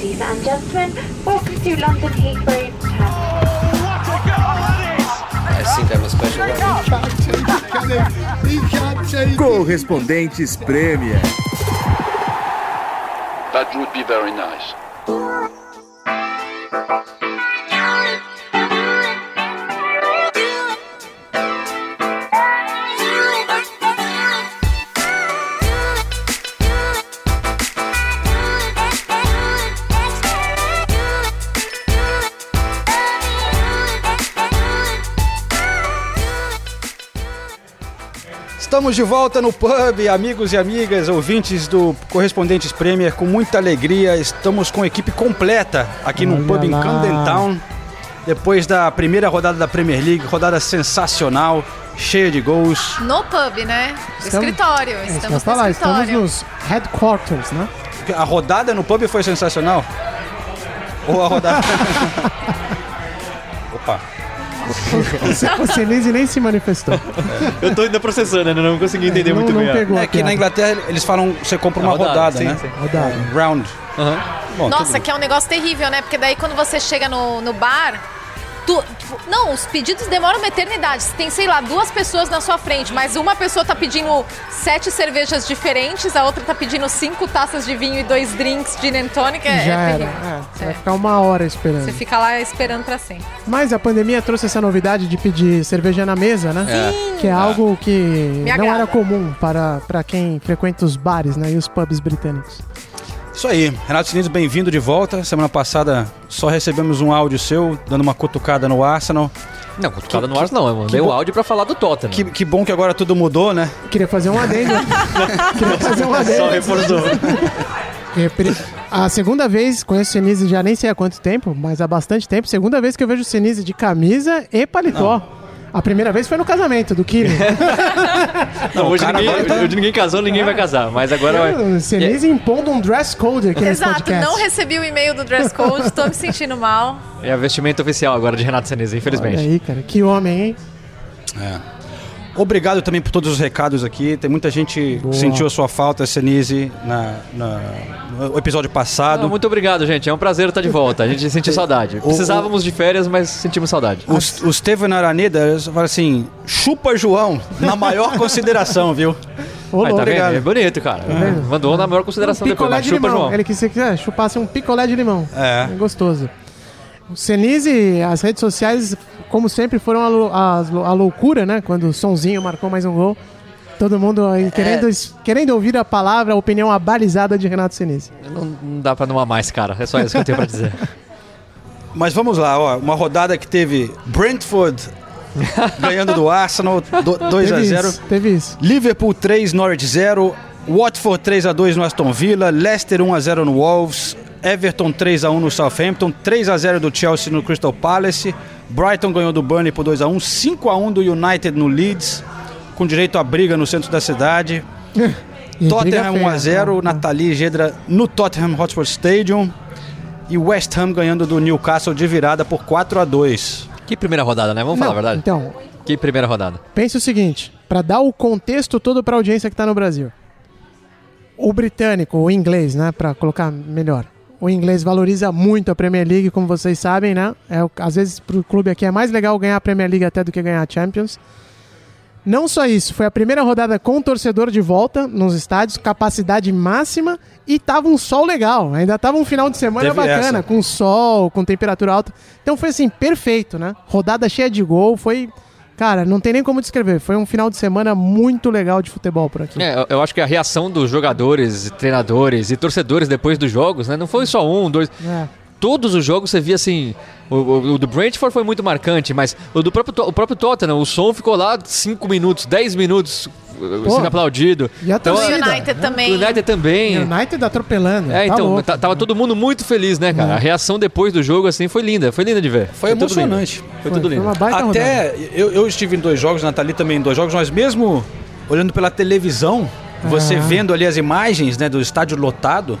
Ladies and gentlemen, welcome to London Heathrow I think I'm a special one. Correspondentes Premier. That would be very nice. Estamos de volta no pub, amigos e amigas, ouvintes do Correspondentes Premier, com muita alegria. Estamos com a equipe completa aqui no Olha pub em lá. Camden Town. Depois da primeira rodada da Premier League, rodada sensacional, cheia de gols. No pub, né? No Estamos- escritório. É Estamos falar, no estamos escritório. nos headquarters, né? A rodada no pub foi sensacional? Ou a rodada. Opa. O Senise nem se manifestou. Eu tô ainda processando, ainda não consegui entender não, muito não bem. pegou É que na. Inglaterra eles falam, você compra A uma rodada, rodada, sim, né? sim. Rodada. Round. Aham. Bom, Nossa, que é um negócio terrível, né? Porque daí quando você chega no, no bar. Tu- não, os pedidos demoram uma eternidade. Você tem, sei lá, duas pessoas na sua frente, mas uma pessoa tá pedindo sete cervejas diferentes, a outra tá pedindo cinco taças de vinho e dois drinks de gin and tonic. É, Já é era. É, você É. vai ficar uma hora esperando. Você fica lá esperando pra sempre. Mas a pandemia trouxe essa novidade de pedir cerveja na mesa, né? Sim. Que é algo que Me não agrada. era comum para, para quem frequenta os bares né? e os pubs britânicos. Isso aí, Renato Sinise, bem-vindo de volta. Semana passada só recebemos um áudio seu, dando uma cutucada no Arsenal. Não, cutucada no Ars não, eu mandei que o bom- áudio pra falar do Tottenham. Que, que bom que agora tudo mudou, né? Queria fazer um adendo. Queria fazer um adendo. Só reforçou. É, A segunda vez, conheço o Senise já nem sei há quanto tempo, mas há bastante tempo. Segunda vez que eu vejo o Senise de camisa e paletó. A primeira vez foi no casamento do Killing. Não, hoje cara ninguém, tá- hoje ninguém casou, ninguém vai casar. Mas agora vai. o Senise impondo um dress code aqui nesse Exato, podcast. não recebi o e-mail do dress code, tô me sentindo mal. É a vestimenta oficial agora de Renato Olha infelizmente. aí, cara, que homem, hein? Obrigado também por todos os recados aqui. Tem muita gente que Boa. sentiu a sua falta, Senise, na, na- no episódio passado. Não, muito obrigado, gente. É um prazer estar de volta. A gente sentiu saudade. Precisávamos de férias, mas sentimos saudade. O, o Steven Araneda fala assim: chupa João, na maior consideração, viu? Ô, Aí, tá obrigado. É bonito, cara. Mandou na maior consideração depois. picolé Mas de chupa, limão. João. Ele quis que é, chupasse um picolé de limão. É. gostoso. O Senise, as redes sociais, como sempre, foram a, lou- a loucura, né? Quando o Sonzinho marcou mais um gol. Todo mundo aí querendo, querendo ouvir a palavra, a opinião abalizada de Renato Senise. Não, não dá pra não amar esse cara. É só isso que eu tenho pra dizer. Mas vamos lá, ó. Uma rodada que teve Brentford ganhando do Arsenal 2 a Teve 0 isso, teve isso. Liverpool 3, Norwich 0. Watford 3 a 2 no Aston Villa. Leicester 1 a 0 no Wolves. Everton 3 a 1 no Southampton. 3 a 0 do Chelsea no Crystal Palace. Brighton ganhou do Burnley por 2 a 1. 5 a 1 do United no Leeds. Com direito à briga no centro da cidade. E Tottenham briga 1 a 0 feia, né? Nathalie Gedra no Tottenham Hotspur Stadium. E West Ham ganhando do Newcastle de virada por 4 a 2 Que primeira rodada, né? Vamos falar a Não, verdade? Então, Que primeira rodada. pense o seguinte, para dar o contexto todo para a audiência que está no Brasil. O britânico, o inglês, né, para colocar melhor. O inglês valoriza muito a Premier League, como vocês sabem, né? É, às vezes para o clube aqui é mais legal ganhar a Premier League até do que ganhar a Champions. Não só isso, foi a primeira rodada com o torcedor de volta nos estádios, capacidade máxima e tava um sol legal. Ainda tava um final de semana Teve bacana, essa. com sol, com temperatura alta. Então foi assim, perfeito, né? Rodada cheia de gol, foi. Cara, não tem nem como descrever. Foi um final de semana muito legal de futebol por aqui. É, eu- acho que a reação dos jogadores, treinadores e torcedores depois dos jogos, né? Não foi só um, dois. É. Todos os jogos você via assim. O, o- o do Brentford foi muito marcante, mas o do próprio, o próprio Tottenham, o som ficou lá 5 minutos, 10 minutos uh, Pô. sendo aplaudido. E a Então, O torcida? United O também. United também. United atropelando. É, tá então, louco. ta- tava todo mundo muito feliz, né, cara? É. A reação depois do jogo, assim, foi linda. Foi linda de ver. Foi lindo. emocionante. Foi, Foi- tudo foi lindo. uma baita rodada. Até eu, eu estive em dois jogos, Nathalie também em dois jogos, mas mesmo olhando pela televisão, você Ah. vendo ali as imagens né, do estádio lotado,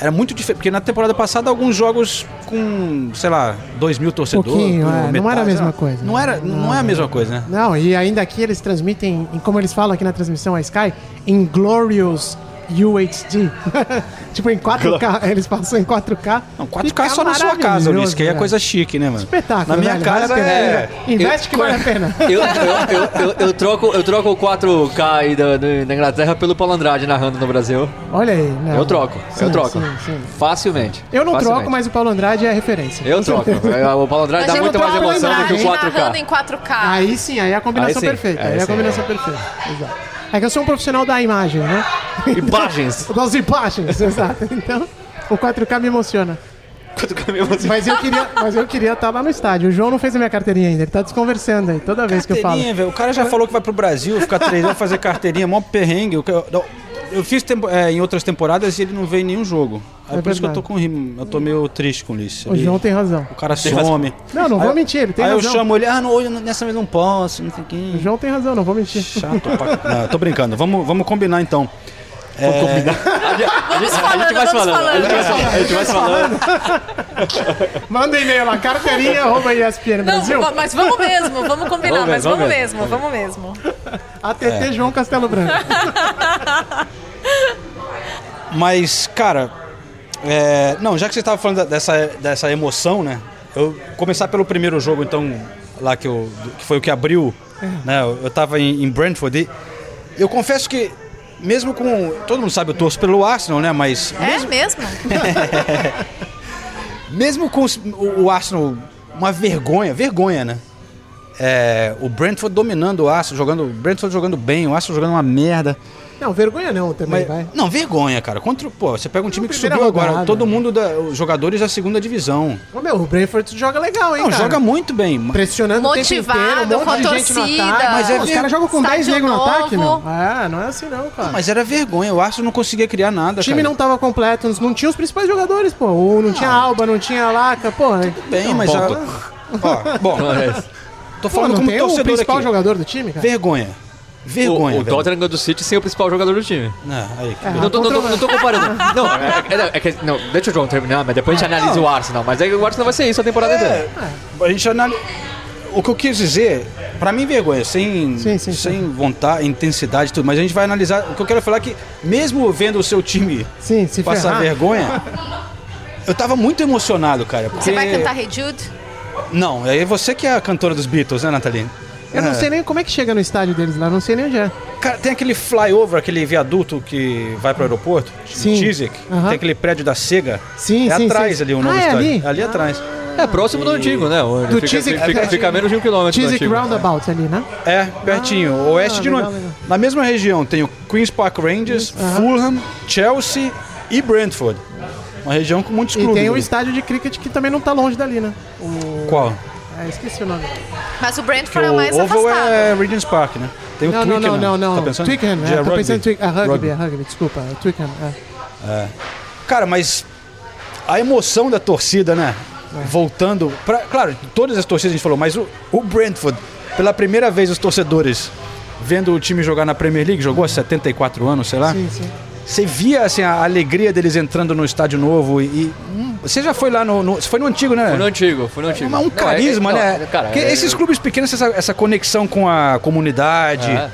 era muito diferente. Porque na temporada passada, alguns jogos com, sei lá, 2 mil torcedores. Pouquinho, é, não era a mesma coisa. Não, era, não, é a mesma coisa, né? Não, e ainda aqui eles transmitem, em- como eles falam aqui na transmissão a Sky, em glorious UHD. tipo, em 4K, eles passam em 4K. Não, 4K Fica só na sua casa, Ulisses, que aí é coisa chique, né, mano? Espetáculo, Na minha velho, casa vale é... Investe que vale a pena. Eu, eu, eu, eu, eu troco, eu troco o 4K aí da, da Inglaterra pelo Paulo Andrade narrando no Brasil. Olha aí. não. Eu troco, eu Sim, troco. sim, sim. Facilmente. Eu não Facilmente. troco, mas o Paulo Andrade é referência. Eu troco. É, O Paulo Andrade dá Imagina muito mais emoção do que o Andrade narrando 4K. em 4K. Aí sim, aí é a combinação Aí sim, perfeita. Aí, aí é a combinação perfeita. Exato. É que eu sou um profissional da imagem, né? Imagens. Das imagens, exato. Então, o 4K me emociona. 4K me emociona. Mas eu queria mas eu queria estar lá no estádio. O João não fez a minha carteirinha ainda. Ele tá desconversando aí toda vez que eu falo. Carteirinha, velho. O cara já falou que vai pro Brasil, ficar treinando, fazer carteirinha, mó perrengue. Eu, eu, eu fiz tempo- é, em outras temporadas e ele não veio em nenhum jogo. Aí É por isso que eu tô com rim- eu tô meio triste com isso. O João tem razão. O cara some. Não, não Aí vou mentir, ele tem Aí razão. eu chamo ele, ah, não, hoje nessa vez não posso, não sei O quem. João tem razão, não vou mentir. Chato pra... Não, tô brincando. Vamos, vamos combinar então. Vamos A falando, gente falando. A gente vai falando. falando. A gente vai falando. Manda e-mail lá, carteirinha, arroba ESPN Brasil. Não, mas vamos mesmo, vamos combinar, Vamos mas mesmo, vamos vamos mesmo, vamos mesmo. ATT João Castelo Branco. Mas, cara, é, não, já que você estava falando dessa, dessa emoção, né? Eu começar pelo primeiro jogo, então, lá que, eu, que foi o que abriu, né? Eu, eu tava em, em Brentford e eu confesso que, mesmo com. Todo mundo sabe, eu torço pelo Arsenal, né? Mas É mesmo? mesmo com os- o, o Arsenal, uma vergonha, vergonha, né? É, o Brentford dominando o Arsenal, jogando, o Brentford jogando bem, o Arsenal jogando uma merda. Não, vergonha não também, Mas- vai. não, vergonha, cara. Contra, pô, você pega um time que subiu agora, rodada. todo mundo, da, os jogadores da segunda divisão. Ô, meu, o Brentford joga legal, hein, Não, cara? joga muito bem. Pressionando Motivado, o tempo inteiro, um com monte de gente no torcida. ataque. Mas é Pô, os ver- caras jogam com 10 estádio negros no ataque, meu. novo. É, não é assim não, cara. Mas era vergonha, o Arsenal não conseguia criar nada, O time cara. não tava completo, não tinha os principais jogadores, pô. Ou não tinha Alba, não tinha Laca, pô. bem, mas a, ponto. ó, bom, Não tô Pô, falando não como tem o torcedor principal aqui. jogador do time, cara? Vergonha. Vergonha, O, o. Tottenham ganhou do City sem o principal jogador do time. Não, aí, É, Não tô, não, tô, não tô comparando. Não, é, é- é que- não, deixa o João terminar, mas depois a gente analisa o Arsenal. Mas aí o Arsenal vai ser isso a temporada inteira. É, a gente analisa. O que eu quis dizer, pra mim, vergonha, sem, Sim, sim, sem vontade, intensidade e tudo, mas a gente vai analisar. O que eu quero falar é que, mesmo vendo o seu time Sim, se passar ferrar. vergonha, eu tava muito emocionado, cara. Porque... Você vai cantar Hey Jude? Não, é você que é a cantora dos Beatles, né, Nathalie? Eu não É. sei nem como é que chega no estádio deles lá, não sei nem onde é. Cara, tem aquele flyover, aquele viaduto que vai pro aeroporto, Sim. Aham. tem aquele prédio da Sega. Sim, é sim, atrás sim. ali o novo Ah, é estádio. ali? atrás. É próximo do antigo, né? O- Do fica, Chiswick- fica, fica, menos de um quilômetro do Chiswick antigo. Roundabout ali, né? É, pertinho, Ah, oeste de legal, Londres. Na mesma região tem o Queen's Park Rangers, Aham. Fulham, Chelsea e Brentford. Uma região com muitos E clubes. tem o ali. estádio de cricket que também não tá longe dali, né? O... Qual? É, esqueci o nome. Mas o Brentford é o o mais Oval afastado. é Regent's Park, né? Tem o Não, não, Twickenham. não, não, não. Tá pensando? Twickenham, é, tô rugby. pensando em Twickenham. É rugby, Rugby. é rugby, desculpa. É Twickenham, é. Cara, mas a emoção da torcida, né? Voltando. Pra, claro, todas as torcidas a gente falou, mas o, o Brentford, pela primeira vez, os torcedores vendo o time jogar na Premier League, jogou há 74 anos, sei lá. Sim, sim. Você via assim, a alegria deles entrando no estádio novo e. e- hum, você já foi lá no, no- Você foi no antigo, né? Foi no antigo, foi no antigo. Mas um Não, carisma, é- é- né? não, Cara, Porque é- esses clubes pequenos, essa, essa conexão com a comunidade. É.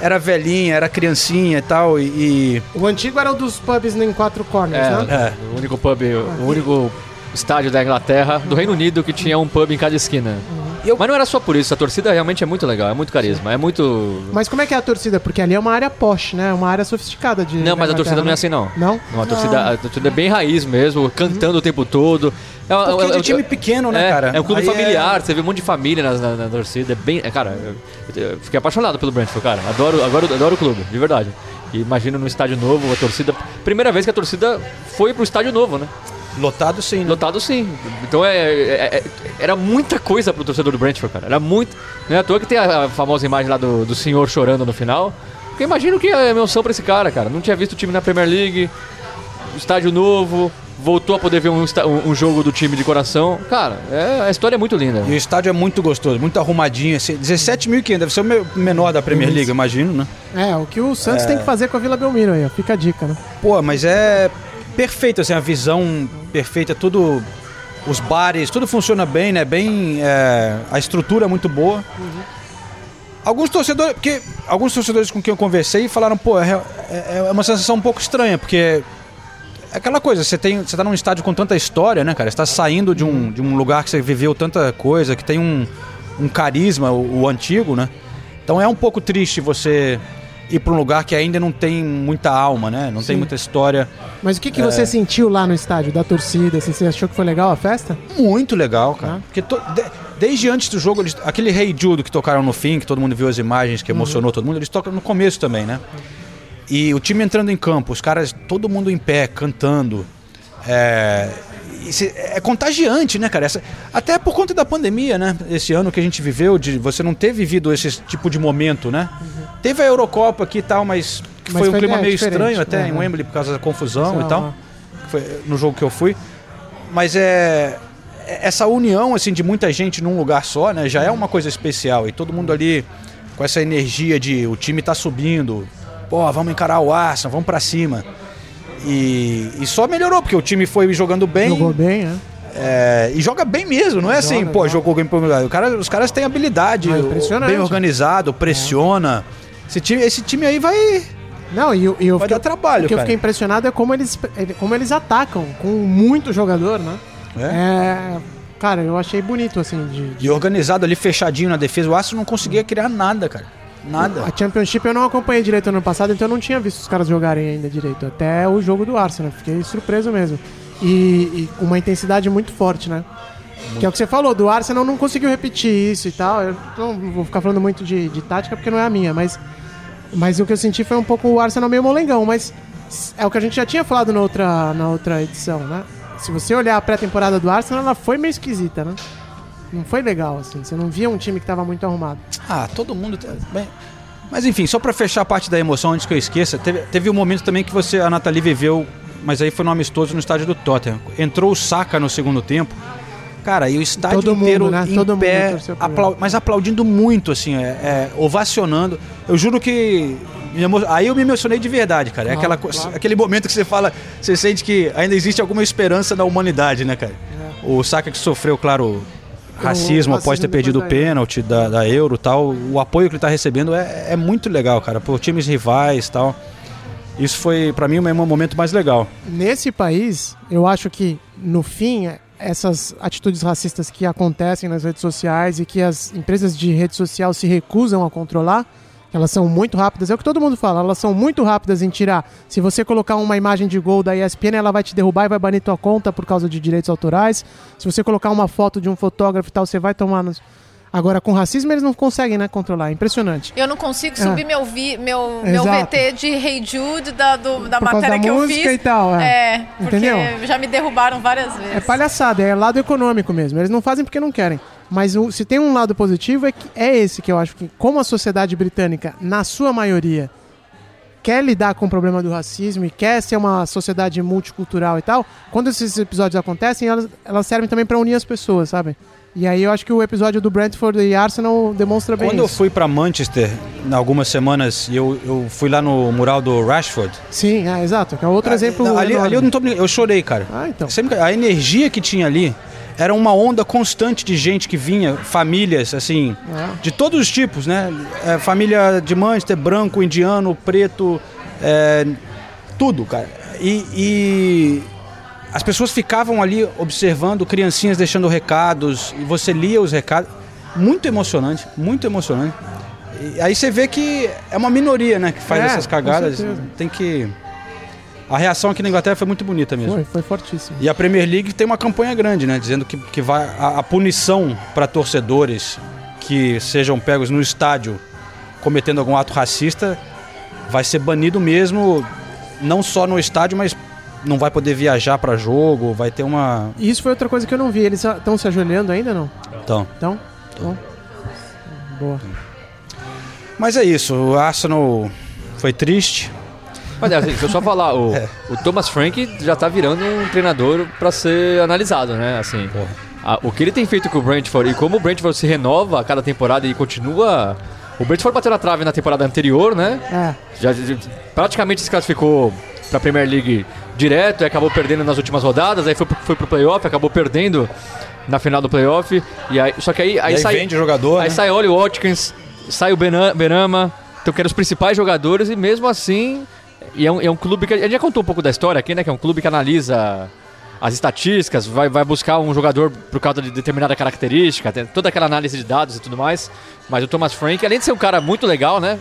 Era velhinha, era criancinha e tal. E. e- O antigo era o dos pubs em quatro corners, É, né? o único pub, o único estádio da Inglaterra, do Reino Unido, que tinha um pub em cada esquina. Eu- Mas não era só por isso, a torcida realmente é muito legal, é muito carisma, é muito... Mas como é que é a torcida? Porque ali é uma área posh, né? Uma área sofisticada de. Não, mas a da torcida não é Inglaterra, assim não. Não? Não, a torcida, a torcida é bem raiz mesmo, cantando o tempo todo. É, Porque é- é- time pequeno, né, é, cara? É um clube Aí é- familiar, você vê um monte de família na, na, na torcida, é bem... é, cara, eu, eu fiquei apaixonado pelo Brentford, cara, adoro, adoro, adoro o clube, de verdade. E imagina no estádio novo, a torcida... Primeira vez que a torcida foi pro estádio novo, né? Lotado sim, né? Lotado sim. Então é, é- é- era muita coisa pro torcedor do Brentford, cara. Era muito. Não é à toa que tem a, a famosa imagem lá do, do senhor chorando no final. Porque imagina o que é emoção pra esse cara, cara. Não tinha visto o time na Premier League, estádio novo, voltou a poder ver um, um- um jogo do time de coração. Cara, é, a história é muito linda. E o estádio é muito gostoso, muito arrumadinho. assim, 17.500, deve ser o me- menor da Premier League, imagino, né? É, o que o Santos tem que fazer com a Vila Belmiro aí, ó. Fica a dica, né? Pô, mas é perfeito, assim, a visão perfeita, tudo. Os bares, tudo funciona bem, né? Bem. é, a estrutura é muito boa. Alguns torcedores, porque alguns torcedores com quem eu conversei falaram, pô, é, é- é uma sensação um pouco estranha, porque é aquela coisa, você tem, você tá num estádio com tanta história, né, cara? Você tá saindo de um, de um lugar que você viveu tanta coisa, que tem um, um carisma, o, o antigo, né? Então é um pouco triste você ir para um lugar que ainda não tem muita alma, né? Não tem Sim. muita história. Mas o que, que É. você sentiu lá no estádio, da torcida? Assim, você achou que foi legal a festa? Muito legal, cara. Ah. Porque to- de- desde antes do jogo, eles- aquele Rei Judo que tocaram no fim, que todo mundo viu as imagens, que emocionou todo mundo, eles tocam no começo também, né? E o time entrando em campo, os caras, todo mundo em pé, cantando. É, é contagiante, né, cara? Essa- até por conta da pandemia, né? Esse ano que a gente viveu, de você não ter vivido esse tipo de momento, né? Teve a Eurocopa aqui e tal, mas, que Mas foi um clima é, meio estranho até né? em Wembley por causa da confusão e tal foi no jogo que eu fui. Mas é essa união assim de muita gente num lugar só, né, já é uma coisa especial e todo mundo ali com essa energia de o time tá subindo. Pô, vamos encarar o Arsenal, vamos pra cima. E, e só melhorou porque o time foi jogando bem. Jogou bem, né? É, e joga bem mesmo, não é assim, Joga, pô, joga. jogou bem pro o cara, Os caras têm habilidade, impressionante. bem organizado, pressiona. Esse, time, esse time aí vai, Não, e eu, e eu vai fiquei, dar trabalho, o que eu cara. fiquei impressionado é como eles, como eles atacam com muito jogador, né? É. É, cara, eu achei bonito, assim, de, de- E organizado ali, fechadinho na defesa. O Arsenal não conseguia criar nada, cara. Nada. A Championship eu não acompanhei direito ano passado, então eu não tinha visto os caras jogarem ainda direito. Até o jogo do Arsenal, fiquei surpreso mesmo. E, com uma intensidade muito forte, né? Que é o que você falou, do Arsenal não conseguiu repetir isso e tal. Eu não vou ficar falando muito de, de tática porque não é a minha, mas, mas o que eu senti foi um pouco o Arsenal meio molengão. Mas é o que a gente já tinha falado na outra, na outra edição, né? Se você olhar a pré-temporada do Arsenal, ela foi meio esquisita, né? Não foi legal, assim. Você não via um time que tava muito arrumado. Ah, todo mundo. tá- Bem, mas enfim, só pra fechar a parte da emoção antes que eu esqueça, teve, teve um momento também que você, a Nathalie viveu, mas aí foi no amistoso no estádio do Tottenham. Entrou o Saka no segundo tempo. Cara, e o estádio Todo mundo, inteiro né? em Todo mundo pé, aplau- mas aplaudindo muito, assim, é, é, ovacionando. Eu juro que. Aí eu me emocionei de verdade, cara. É Claro, aquela, co- claro. aquele momento que você fala, você sente que ainda existe alguma esperança na humanidade, né, cara? O Saka que sofreu, claro, racismo após ter perdido o pênalti da, da Euro tal. O apoio que ele tá recebendo é, é muito legal, cara, por times rivais tal. Isso foi, pra mim, o meu momento mais legal. Nesse país, eu acho que, no fim, essas atitudes racistas que acontecem nas redes sociais e que as empresas de rede social se recusam a controlar, elas são muito rápidas. É o que todo mundo fala, elas são muito rápidas em tirar. Se você colocar uma imagem de gol da ESPN, ela vai te derrubar e vai banir tua conta por causa de direitos autorais. Se você colocar uma foto de um fotógrafo e tal, você vai tomar nos... Agora, com racismo, eles não conseguem, né, controlar. É impressionante. Eu não consigo subir meu, vi, meu, meu. VT de Hey Jude da, do- da Por matéria da que eu fiz. e tal, é. É, porque Entendeu? já me derrubaram várias vezes. É palhaçada, é lado econômico mesmo. Eles não fazem porque não querem. Mas o- se tem um lado positivo, é, que, é esse que eu acho que, como a sociedade britânica, na sua maioria, quer lidar com o problema do racismo e quer ser uma sociedade multicultural e tal, quando esses episódios acontecem, elas, elas servem também pra unir as pessoas, sabe? E aí eu acho que o episódio do Brentford e Arsenal demonstra bem Quando eu isso. fui pra Manchester, em algumas semanas, e eu, eu fui lá no mural do Rashford. Sim, é, exato. Que é outro exemplo. ali, ali eu não tô brincando, eu chorei, cara. Ah, então. Sempre- a energia que tinha ali era uma onda constante de gente que vinha, famílias, assim, É. de todos os tipos, né? É, família de Manchester, branco, indiano, preto, é, tudo, cara. E, e as pessoas ficavam ali observando, criancinhas deixando recados, e você lia os recados. Muito emocionante, muito emocionante. E aí você vê que é uma minoria, né, que faz É, essas cagadas. Tem que. A reação aqui na Inglaterra foi muito bonita mesmo. Foi, foi fortíssimo. E a Premier League tem uma campanha grande, né? Dizendo que, que vai a, a punição para torcedores que sejam pegos no estádio cometendo algum ato racista vai ser banido mesmo, não só no estádio, mas não vai poder viajar para jogo, vai ter uma. E isso foi outra coisa que eu não vi. Eles estão se ajoelhando ainda, não? Então. Então? Então. Boa. Mas é isso, o Arsenal foi triste. Mas assim, deixa eu só falar, o, o Thomas Frank já tá virando um treinador pra ser analisado, né? Assim, a- o que ele tem feito com o Brentford e como o Brentford se renova a cada temporada e continua. O Brentford bateu na trave na temporada anterior, né? É. Já, já- praticamente se classificou pra Premier League direto e acabou perdendo nas últimas rodadas, aí foi, pro- foi pro playoff, acabou perdendo na final do playoff. E aí, só que aí, aí, aí sai. vende o jogador, Aí né? sai Oli Watkins, sai o Bena- Benama, então que eram os principais jogadores e mesmo assim, e é um, é um clube que a gente já contou um pouco da história aqui, né? Que é um clube que analisa as estatísticas, vai, vai buscar um jogador por causa de determinada característica, tem toda aquela análise de dados e tudo mais. Mas o Thomas Frank, além de ser um cara muito legal, né?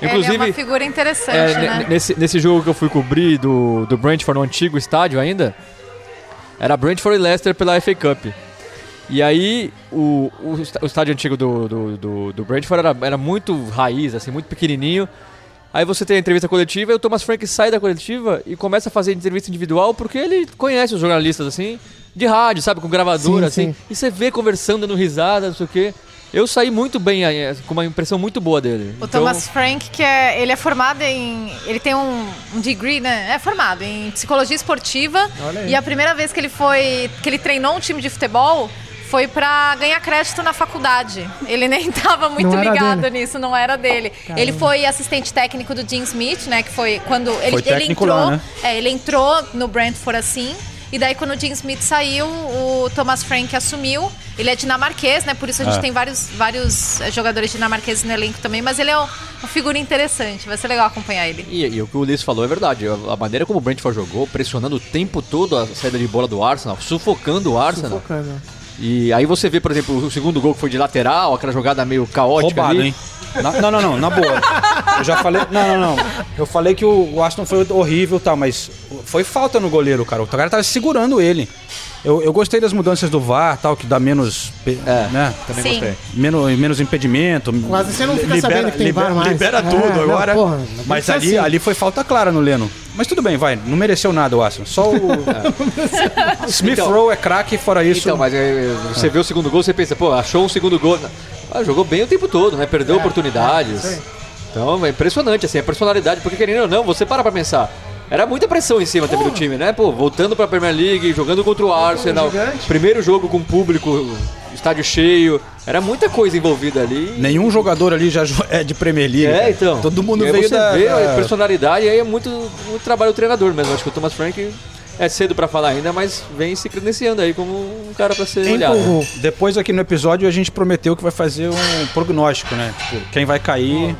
Ele é uma figura interessante, é, né? ne- nesse, nesse jogo que eu fui cobrir do, do Brentford, no antigo estádio ainda, era Brentford e Leicester pela FA Cup. E aí, o, o estádio antigo do, do, do, do Brentford era, era muito raiz, assim, muito pequenininho. Aí você tem a entrevista coletiva e o Thomas Frank sai da coletiva e começa a fazer entrevista individual porque ele conhece os jornalistas, assim, de rádio, sabe, com gravadora, Sim, assim. sim. E você vê conversando, dando risada, não sei o quê. Eu saí muito bem, eh, com uma impressão muito boa dele. O Então- Thomas Frank, que é, ele é formado em. Ele tem um, um degree, né? É formado em psicologia esportiva. Olha aí. E a primeira vez que ele foi. que ele treinou um time de futebol foi pra ganhar crédito na faculdade. Ele nem tava muito ligado dele. nisso, não era dele. Ele foi assistente técnico do Jim Smith, né? Que foi quando ele, Foi ele entrou. lá, né? É, ele entrou no Brentford assim. E daí, quando o Jim Smith saiu, o Thomas Frank assumiu. Ele é dinamarquês, né? Por isso a gente Ah. tem vários, vários eh, jogadores dinamarqueses no elenco também. Mas ele é um- uma figura interessante. Vai ser legal acompanhar ele. E, e o que o Ulisses falou é verdade. A, maneira como o Brentford jogou, pressionando o tempo todo a saída de bola do Arsenal, sufocando o Arsenal. Focando. E aí você vê, por exemplo, o segundo gol que foi de lateral, aquela jogada meio caótica Roubado, ali. hein? Na- não, não, não, na boa. Eu já falei. Não, não, não. Eu falei que o, Aston foi horrível e tal, mas foi falta no goleiro, cara. O cara tava segurando ele. Eu, eu gostei das mudanças do VAR, tal, que dá menos. É, né? também Sim. gostei. Menos, menos impedimento. Quase você não fica libera, sabendo que tem libera, VAR mais. Libera É, tudo não, agora. porra, não mas ali, assim. ali foi falta clara no Leno. Mas tudo bem, vai. Não mereceu nada o Aston. Só o. Smith Então- Rowe é craque, fora isso. Então, mas é, você vê o segundo gol, você pensa, pô, achou um segundo gol. Ah, jogou bem o tempo todo, né? Perdeu oportunidades. isso aí. então, é impressionante, assim, a personalidade, porque querendo ou não, você para pra pensar. Era muita pressão em cima também do time, né? Pô, voltando pra Premier League, jogando contra o Arsenal. gigante. Primeiro jogo com público, estádio cheio. Era muita coisa envolvida ali. Nenhum jogador ali já é de Premier League. É, cara. então. Todo mundo E aí veio você da. vê a da- personalidade e aí é muito, muito trabalho do treinador mesmo. Acho que o Thomas Frank é cedo pra falar ainda, mas vem se credenciando aí como um cara pra ser olhado. Empurrou. Depois aqui no episódio a gente prometeu que vai fazer um prognóstico, né? Tipo, quem vai cair,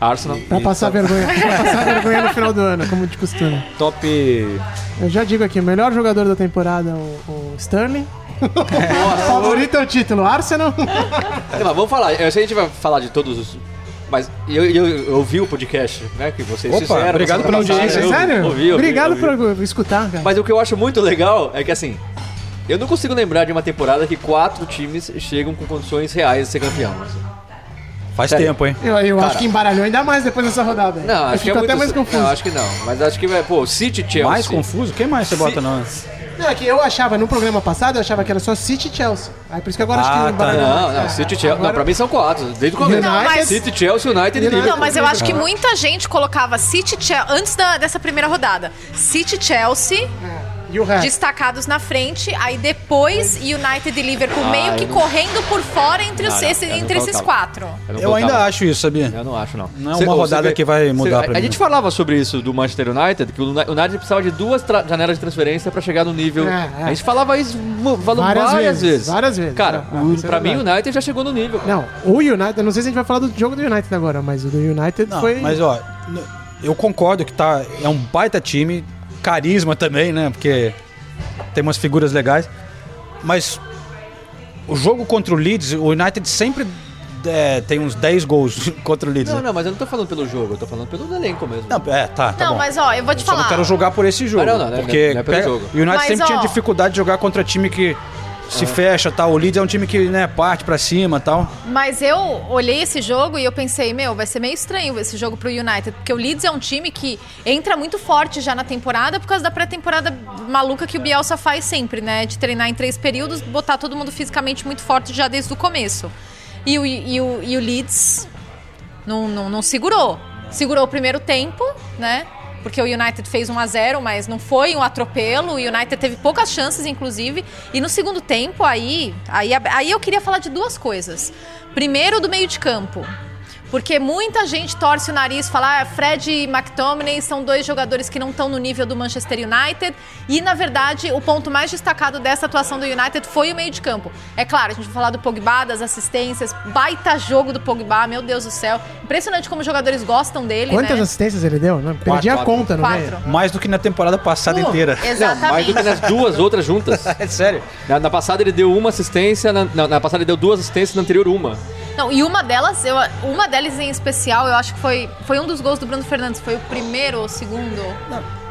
Arsenal. Pra passar vergonha. Pra passar vergonha no final do ano, como de costume. top. Eu já digo aqui, o melhor jogador da temporada, o, o Sterling. Favorito é o título, Arsenal. É, mas vamos falar, eu sei que a gente vai falar de todos os. Mas eu, eu, eu ouvi o podcast, né? Que vocês Opa, fizeram. obrigado pela audiência. Sério? Eu ouvi, ouvi, Obrigado ouvi. por escutar, cara. Mas o que eu acho muito legal é que assim. Eu não consigo lembrar de uma temporada que quatro times chegam com condições reais de ser campeão. assim. Faz Sério. tempo, hein? Eu, eu Cara. acho que embaralhou ainda mais depois dessa rodada. Não, acho que é muito. até mais confuso. Não, acho que não. Mas acho que vai. Pô, City Chelsea. Mais confuso? Quem mais você bota não? Não, é que eu achava, no programa passado, eu achava que era só City e Chelsea. Aí por isso que agora acho Ah, que tá. embaralhou Não, não, É. City Chelsea. Agora- Não, pra mim são quatro, desde o começo. Não, mas- City, Chelsea, United e United. Liverpool. Não, mas eu acho que muita gente colocava City Chelsea antes da- dessa primeira rodada. City Chelsea E resto? Destacados na frente, aí depois United e Liverpool Ah, meio que eu não- correndo por fora entre, os, Não, esse- eu não entre esses quatro. não Eu ainda acho isso, sabia? Eu não acho, não. Não é uma rodada que vai mudar a, pra a mim, gente não. falava sobre isso do Manchester United, que o Uni- United precisava de duas janelas de transferência pra chegar no nível. É, é. A gente falava isso falou Várias várias, vezes, vezes. várias vezes. Cara, É, o, é pra mim o. United já chegou no nível. cara. Não, o United, eu não sei se a gente vai falar do jogo do United agora, mas o do United Não, foi. mas ó, eu concordo que tá, é um baita time, carisma também, né? Porque tem umas figuras legais. Mas o jogo contra o Leeds, o United sempre é, tem uns 10 gols contra o Leeds. Não, né? não, mas eu não tô falando pelo jogo, eu tô falando pelo elenco mesmo. Não, é, tá, tá não, bom. mas ó, eu vou te Eu só falar. não quero jogar por esse jogo. Ah, não, não, não é- porque não é pelo pega- jogo. o United Mas, sempre tinha ó- dificuldade de jogar contra time que se fecha, tal. O Leeds é um time que, né, parte pra cima, tal. Mas eu olhei esse jogo e eu pensei, meu, vai ser meio estranho esse jogo pro United, porque o Leeds é um time que entra muito forte já na temporada por causa da pré-temporada maluca que o Bielsa faz sempre, né? De treinar em três períodos, botar todo mundo fisicamente muito forte já desde o começo. E o, e o, e o Leeds não, não, não segurou. Segurou o primeiro tempo, né? Porque o United fez 1 a 0 mas não foi um atropelo. O United teve poucas chances, inclusive. E no segundo tempo, aí, aí, aí eu queria falar de duas coisas. Primeiro, do meio de campo. Porque muita gente torce o nariz, fala, ah, Fred e McTominay são dois jogadores que não estão no nível do Manchester United. E, na verdade, o ponto mais destacado dessa atuação do United foi o meio de campo. É claro, a gente vai falar do Pogba, das assistências, baita jogo do Pogba, meu Deus do céu. Impressionante como os jogadores gostam dele, Quantas né? assistências ele deu? Né? Perdi a Quatro. conta no meio. Quatro. Mais do que na temporada passada Uh, inteira. Não, mais Exatamente. do que nas duas outras juntas. É sério. Na, na passada ele deu uma assistência, na, na, na passada ele deu duas assistências, na anterior uma. Não, e uma delas, eu, uma delas em especial, eu acho que foi, foi um dos gols do Bruno Fernandes. Foi o primeiro ou o segundo?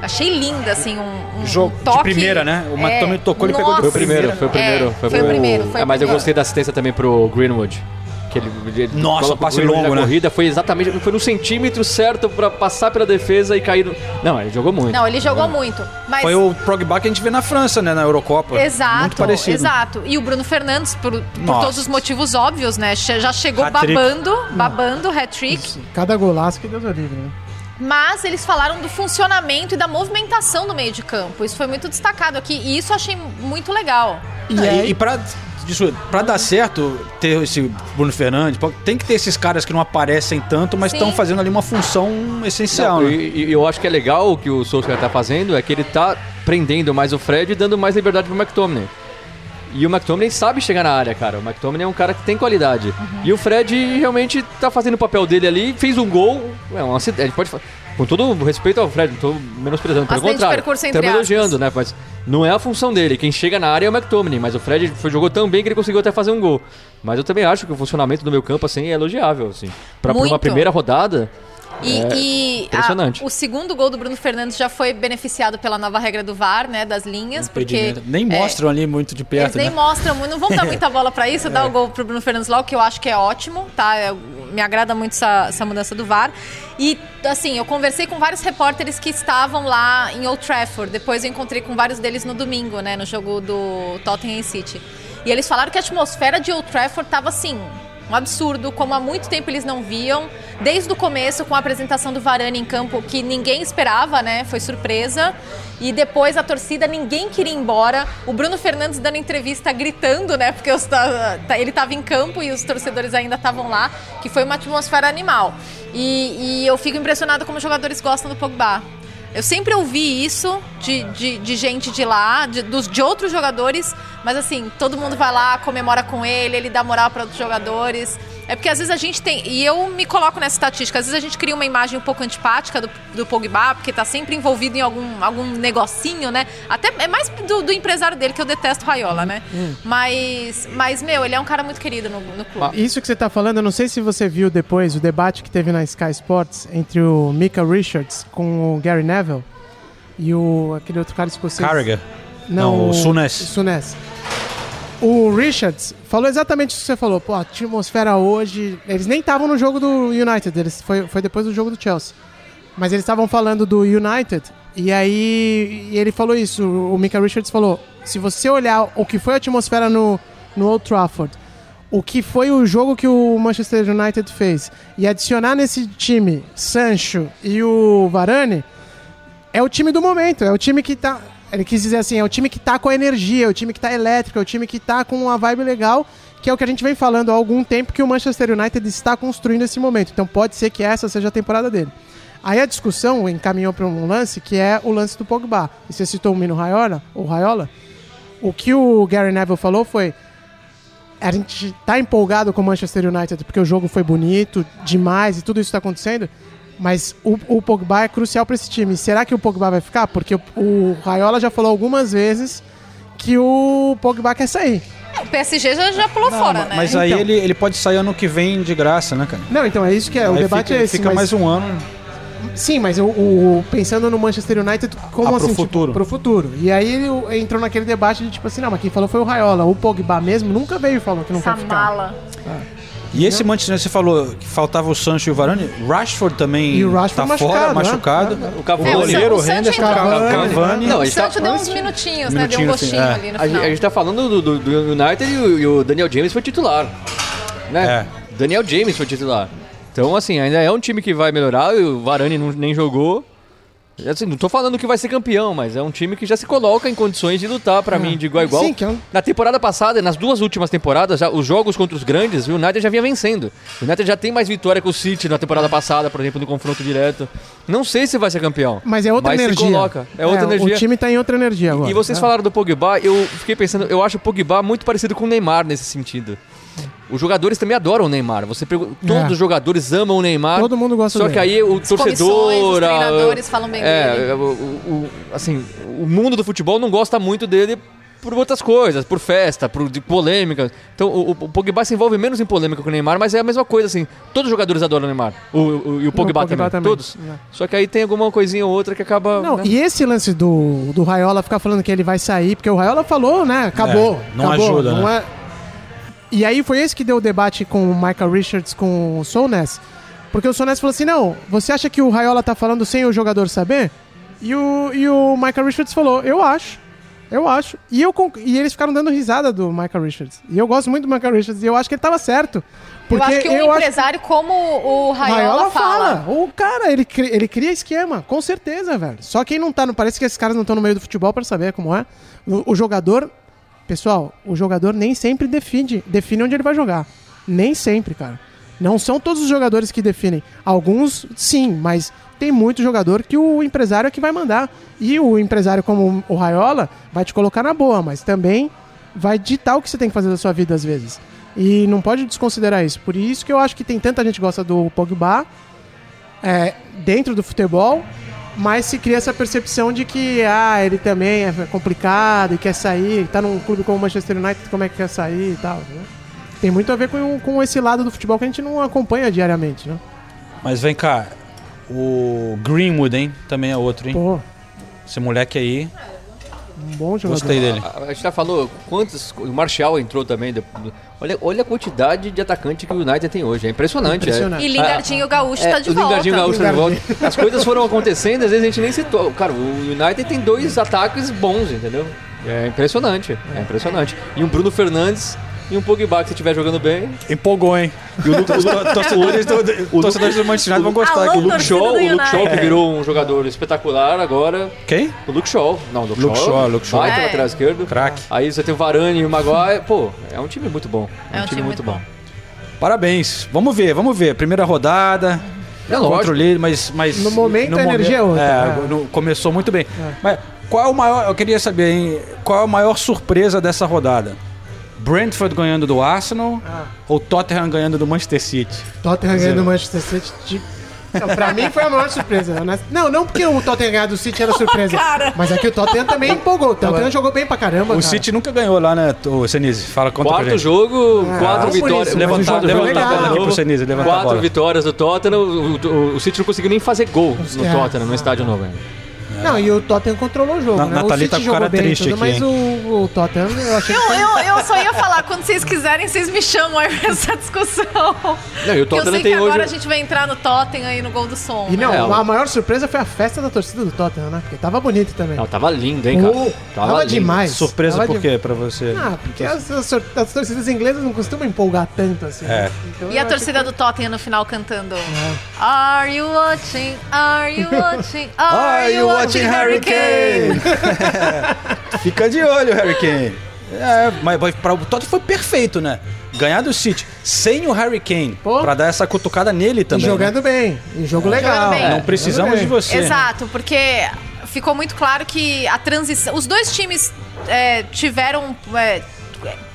Achei linda, assim, um, um Jogo um de toque. primeira, né? O McTominay tocou, ele pegou de. Foi o primeiro, foi o primeiro. É, foi o primeiro, foi é, o mas eu primeiro. gostei da assistência também pro Greenwood. Que ele, ele Nossa, passe longo, na né? corrida foi exatamente, foi no centímetro certo pra passar pela defesa e cair no... Não, ele jogou muito. Não, ele jogou muito. Mas Foi o Pogba que a gente vê na França, né? Na Eurocopa. Exato, Muito parecido. exato. E o Bruno Fernandes, por, por todos os motivos óbvios, né? Já chegou Hat-trick. babando, babando, hat-trick. Cada golaço que Deus o livre, né? Mas eles falaram do funcionamento e da movimentação do meio de campo. Isso foi muito destacado aqui. E isso eu achei muito legal. E É, E, e pra, disso- pra dar certo, ter esse Bruno Fernandes, tem que ter esses caras que não aparecem tanto, mas estão fazendo ali uma função essencial, Não, né? e, e eu acho que é legal o que o Solskjaer tá fazendo é que ele tá prendendo mais o Fred e dando mais liberdade pro McTominay. E o McTominay sabe chegar na área, cara. O McTominay é um cara que tem qualidade. Uhum. E o Fred realmente tá fazendo o papel dele ali, fez um gol. É um acidente. Pode Com todo respeito ao Fred, não tô menosprezando, pelo contrário. Estamos elogiando, né? Mas não é a função dele. Quem chega na área é o McTominay, mas o Fred foi, jogou tão bem que ele conseguiu até fazer um gol. Mas eu também acho que o funcionamento do meu campo assim é elogiável, assim. Pra, pra uma primeira rodada, E, É, e a- o segundo gol do Bruno Fernandes já foi beneficiado pela nova regra do VAR, né? Das linhas, porque. Nem é, mostram ali muito de Eles perto, nem né? mostram, muito, não vão dar muita bola pra isso, É. dar o gol pro Bruno Fernandes logo, que eu acho que é ótimo, tá? Eu- me agrada muito essa, essa mudança do VAR. E, assim, eu conversei com vários repórteres que estavam lá em Old Trafford. Depois eu encontrei com vários deles no domingo, né? No jogo do Tottenham City. E eles falaram que a atmosfera de Old Trafford tava assim. Um absurdo, como há muito tempo eles não viam. Desde o começo, com a apresentação do Varane em campo, que ninguém esperava, né? Foi surpresa. E depois a torcida, ninguém queria ir embora. O Bruno Fernandes dando entrevista, gritando, né? Porque os ele estava em campo e os torcedores ainda estavam lá. Que foi uma atmosfera animal. E, e eu fico impressionada como os jogadores gostam do Pogba. Eu sempre ouvi isso de, de, de gente de lá, de, dos, de outros jogadores, mas assim, todo mundo vai lá, comemora com ele, ele dá moral para outros jogadores. É porque às vezes a gente tem. E eu me coloco nessa estatística, às vezes a gente cria uma imagem um pouco antipática do, do Pogba, porque tá sempre envolvido em algum, algum negocinho, né? Até é mais do, do empresário dele, que eu detesto o Raiola, né? Mas, mas, meu, ele é um cara muito querido no, no clube. Isso que você tá falando, eu não sei se você viu depois o debate que teve na Sky Sports entre o Mika Richards com o Gary Neville e o aquele outro cara escocês. Carragher. Não, Não, o Souness. Souness. O Richards falou exatamente isso que você falou. Pô, a atmosfera hoje. Eles nem estavam no jogo do United, eles, foi, foi depois do jogo do Chelsea. Mas eles estavam falando do United. E aí e ele falou isso. O Mika Richards falou: se você olhar o que foi a atmosfera no, no Old Trafford, o que foi o jogo que o Manchester United fez, e adicionar nesse time Sancho e o Varane, é o time do momento, é o time que tá. Ele quis dizer assim, é o time que tá com a energia, é o time que tá elétrico, é o time que tá com uma vibe legal, que é o que a gente vem falando há algum tempo que o Manchester United está construindo esse momento. Então pode ser que essa seja a temporada dele. Aí a discussão encaminhou para um lance que é o lance do Pogba. E você citou o Mino Raiola, o Raiola. O que o Gary Neville falou foi: a gente tá empolgado com o Manchester United porque o jogo foi bonito demais e tudo isso tá acontecendo, mas o, o Pogba é crucial para esse time. Será que o Pogba vai ficar? Porque o, o Raiola já falou algumas vezes que o Pogba quer sair. O PSG já, já pulou fora, né? Mas aí Então. ele, ele pode sair ano que vem de graça, né, cara? Não, então é isso que é. o Aí debate fica, é esse. Fica mas- mais um ano. Sim, mas o, o- pensando no Manchester United como Ah, pro assim, tipo, futuro. pro futuro. E aí ele entrou naquele debate de tipo assim, não, mas quem falou foi o Raiola. O Pogba mesmo nunca veio e falou que não Essa quer ficar. mala. E esse Manchester, você falou que faltava o Sancho e o Varane. Rashford também E o Rashford tá machucado, fora, né? machucado. o O Cavani... É, o o Sancho Henderson, entrou. Cavani. Cavani. Não, o a gente tá- Sancho deu uns minutinhos, né? Deu um assim, gostinho é. ali no A, final. a gente tá falando do, do- do United e o, e o Daniel James foi titular. Né? Daniel James foi titular. Então, assim, ainda é um time que vai melhorar. e O Varane não- nem jogou. Assim, não tô falando que vai ser campeão, mas é um time que já se coloca em condições de lutar, pra mim, de igual a igual. Sim, que é Na temporada passada, nas duas últimas temporadas, já, os jogos contra os grandes, o United já vinha vencendo. O United já tem mais vitória que o City na temporada passada, por exemplo, no confronto direto. Não sei se vai ser campeão. Mas é outra mas energia. Se coloca. É outra energia. O time tá em outra energia agora. E vocês É. falaram do Pogba, eu fiquei pensando, eu acho o Pogba muito parecido com o Neymar nesse sentido. Os jogadores também adoram o Neymar. Você pergu- Todos É. os jogadores amam o Neymar. Todo mundo gosta Só dele. que aí o comissões, torcedor. os a- treinadores falam bem é, dele. o, o- o- assim, o mundo do futebol não gosta muito dele por outras coisas, por festa, por de polêmica. Então o, o Pogba se envolve menos em polêmica com o Neymar, mas é a mesma coisa, assim. Todos os jogadores adoram o Neymar. O, o- e o Pogba, Pogba também. também. Todos. É. Só que aí tem alguma coisinha ou outra que acaba. Não, né? e esse lance do, do Raiola ficar falando que ele vai sair, porque o Raiola falou, né? Acabou. É, não acabou, ajuda, não né? é- E aí foi esse que deu o debate com o Michael Richards com o Souness. Porque o Souness falou assim: não, você acha que o Raiola tá falando sem o jogador saber? E o, e o Michael Richards falou: eu acho. Eu acho. E, eu, e eles ficaram dando risada do Michael Richards. E eu gosto muito do Michael Richards. E eu acho que ele tava certo. Porque eu acho que um empresário como o Raiola, Raiola fala. fala. O cara, ele, cri- ele cria esquema, com certeza, velho. Só quem não tá no. Parece que esses caras não estão no meio do futebol pra saber como é. O, o jogador. Pessoal, o jogador nem sempre define, define onde ele vai jogar. Nem sempre, cara. Não são todos os jogadores que definem. Alguns, sim, mas tem muito jogador que o empresário é que vai mandar. E o empresário, como o Raiola, vai te colocar na boa, mas também vai ditar o que você tem que fazer da sua vida às vezes. E não pode desconsiderar isso. Por isso que eu acho que tem tanta gente que gosta do Pogba é, dentro do futebol, mas se cria essa percepção de que ah, ele também é complicado e quer sair, tá num clube como o Manchester United, como é que quer sair e tal. né? Tem muito a ver com, com esse lado do futebol que a gente não acompanha diariamente, né? Mas vem cá, o Greenwood, hein? Também é outro, hein? Pô, Esse moleque aí, um bom jogador. gostei dele. A, a gente já falou quantos. O Martial entrou também. de- olha, olha a quantidade de atacante que o United tem hoje. É impressionante. Impressionante. E Lingardinho Gaúcho É, tá de o Lingardinho volta. Gaúcho tá de volta. As coisas foram acontecendo, às vezes a gente nem citou. Cara, o United tem dois ataques bons, entendeu? É impressionante. É impressionante. E um Bruno Fernandes e um Pogba que se estiver jogando bem. Empolgou, hein? E o torcedores do, do, torcedores do Manchester United vão gostar. Alô, O Luke Shaw, o Luke. Shaw que virou um jogador espetacular agora. Quem? O Luke Shaw. Não, o Luke, Luke Shaw. Shaw, Luke Shaw. Baita É. lateral esquerdo. Craque. Aí você tem o Varane e o Maguire. Pô, é um time muito bom. É um time muito bom. Parabéns. Vamos ver, vamos ver. Primeira rodada. É lógico. líder, mas, mas. No momento, a energia é outra. É, É. no- começou muito bem. Mas qual é o maior. Eu queria saber, hein? Qual é a maior surpresa dessa rodada? Brentford ganhando do Arsenal Ah. ou Tottenham ganhando do Manchester City? Tottenham ganhando o Manchester City. de- Não, pra mim foi a maior surpresa. né? Não, não porque o Tottenham ganhar do City era surpresa. Mas é que o Tottenham também empolgou. O Tottenham jogou bem pra caramba. O cara. City nunca ganhou lá, né, ô, Senise? Fala conta Quarto gente. jogo, Ah, quatro vitórias. isso, o a bola aqui pro Senise, Quatro vitórias do Tottenham. O, o- o City não conseguiu nem fazer gol no É. Tottenham, no estádio novo ainda. Não, e o Tottenham controlou o jogo, Na- né? Nathalie o tá City com cara jogou bem, triste tudo, aqui, mas o, o Tottenham eu achei que Eu, foi... eu, eu só ia falar, quando vocês quiserem, vocês me chamam aí pra essa discussão. Não, e o Porque eu Tottenham sei que agora hoje. a gente vai entrar no Tottenham aí no gol do som. E não, É, a maior surpresa foi a festa da torcida do Tottenham, né? Porque tava bonito também. Não, tava lindo, hein, cara? Oh, Tava, tava lindo. demais. Surpresa Tava por de- quê pra você? Ah, porque as, as, as torcidas inglesas não costumam empolgar tanto assim. É. né? Então, E a torcida do Tottenham no final cantando Are you watching? Are you watching? Are you watching Harry Kane? Fica de olho, Harry Kane. É, mas pra o Tottenham foi perfeito, né? Ganhar do City sem o Harry Kane, Pô. pra dar essa cutucada nele E também. jogando bem. E jogo legal. bem. né? Não É, precisamos de você. né? Exato, porque ficou muito claro que a transição. Os dois times é, tiveram. é,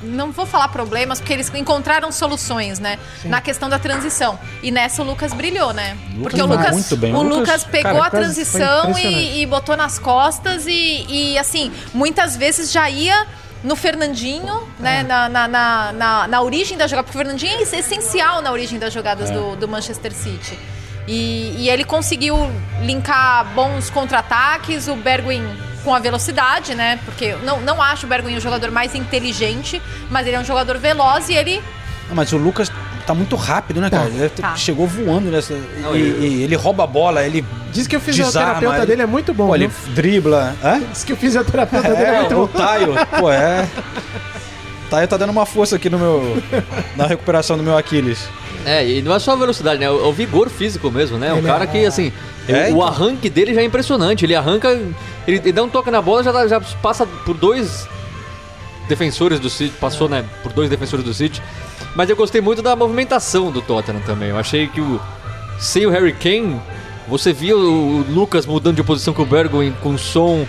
não vou falar problemas, porque eles encontraram soluções, né? Na questão da transição. E nessa o Lucas brilhou, né? porque o Lucas, muito bem. o Lucas, Lucas, pegou cara, a transição e, e botou nas costas e, e, assim, muitas vezes já ia no Fernandinho, né? Na, na, na, na, na origem da jogada, porque o Fernandinho é essencial na origem das jogadas do, do Manchester City. E, e ele conseguiu linkar bons contra-ataques, o Bergwijn com a velocidade, né? Porque eu não, não acho o Bergwijn o jogador mais inteligente, mas ele é um jogador veloz e ele Ah, Mas o Lucas tá muito rápido, né, cara? Ele Tá. chegou voando nessa. Não, e, e- e ele rouba a bola, ele. Diz que o fisioterapeuta desarma, ele- dele é muito bom. Pô, ele dribla. Hã? Diz que o fisioterapeuta dele é É, muito o bom. Taio. Pô, é. Taio tá dando uma força aqui no meu. na recuperação do meu Aquiles. É, e não é só a velocidade, né? É o vigor físico mesmo, né? Um Ele cara é- que, assim, É, o então. arranque dele já é impressionante. Ele arranca, ele, ele dá um toque na bola, já, já passa por dois defensores do City, passou né, por dois defensores do City. Mas eu gostei muito da movimentação do Tottenham também. Eu achei que o sem o Harry Kane, você via o, o Lucas mudando de posição com o Bergwijn, com o som,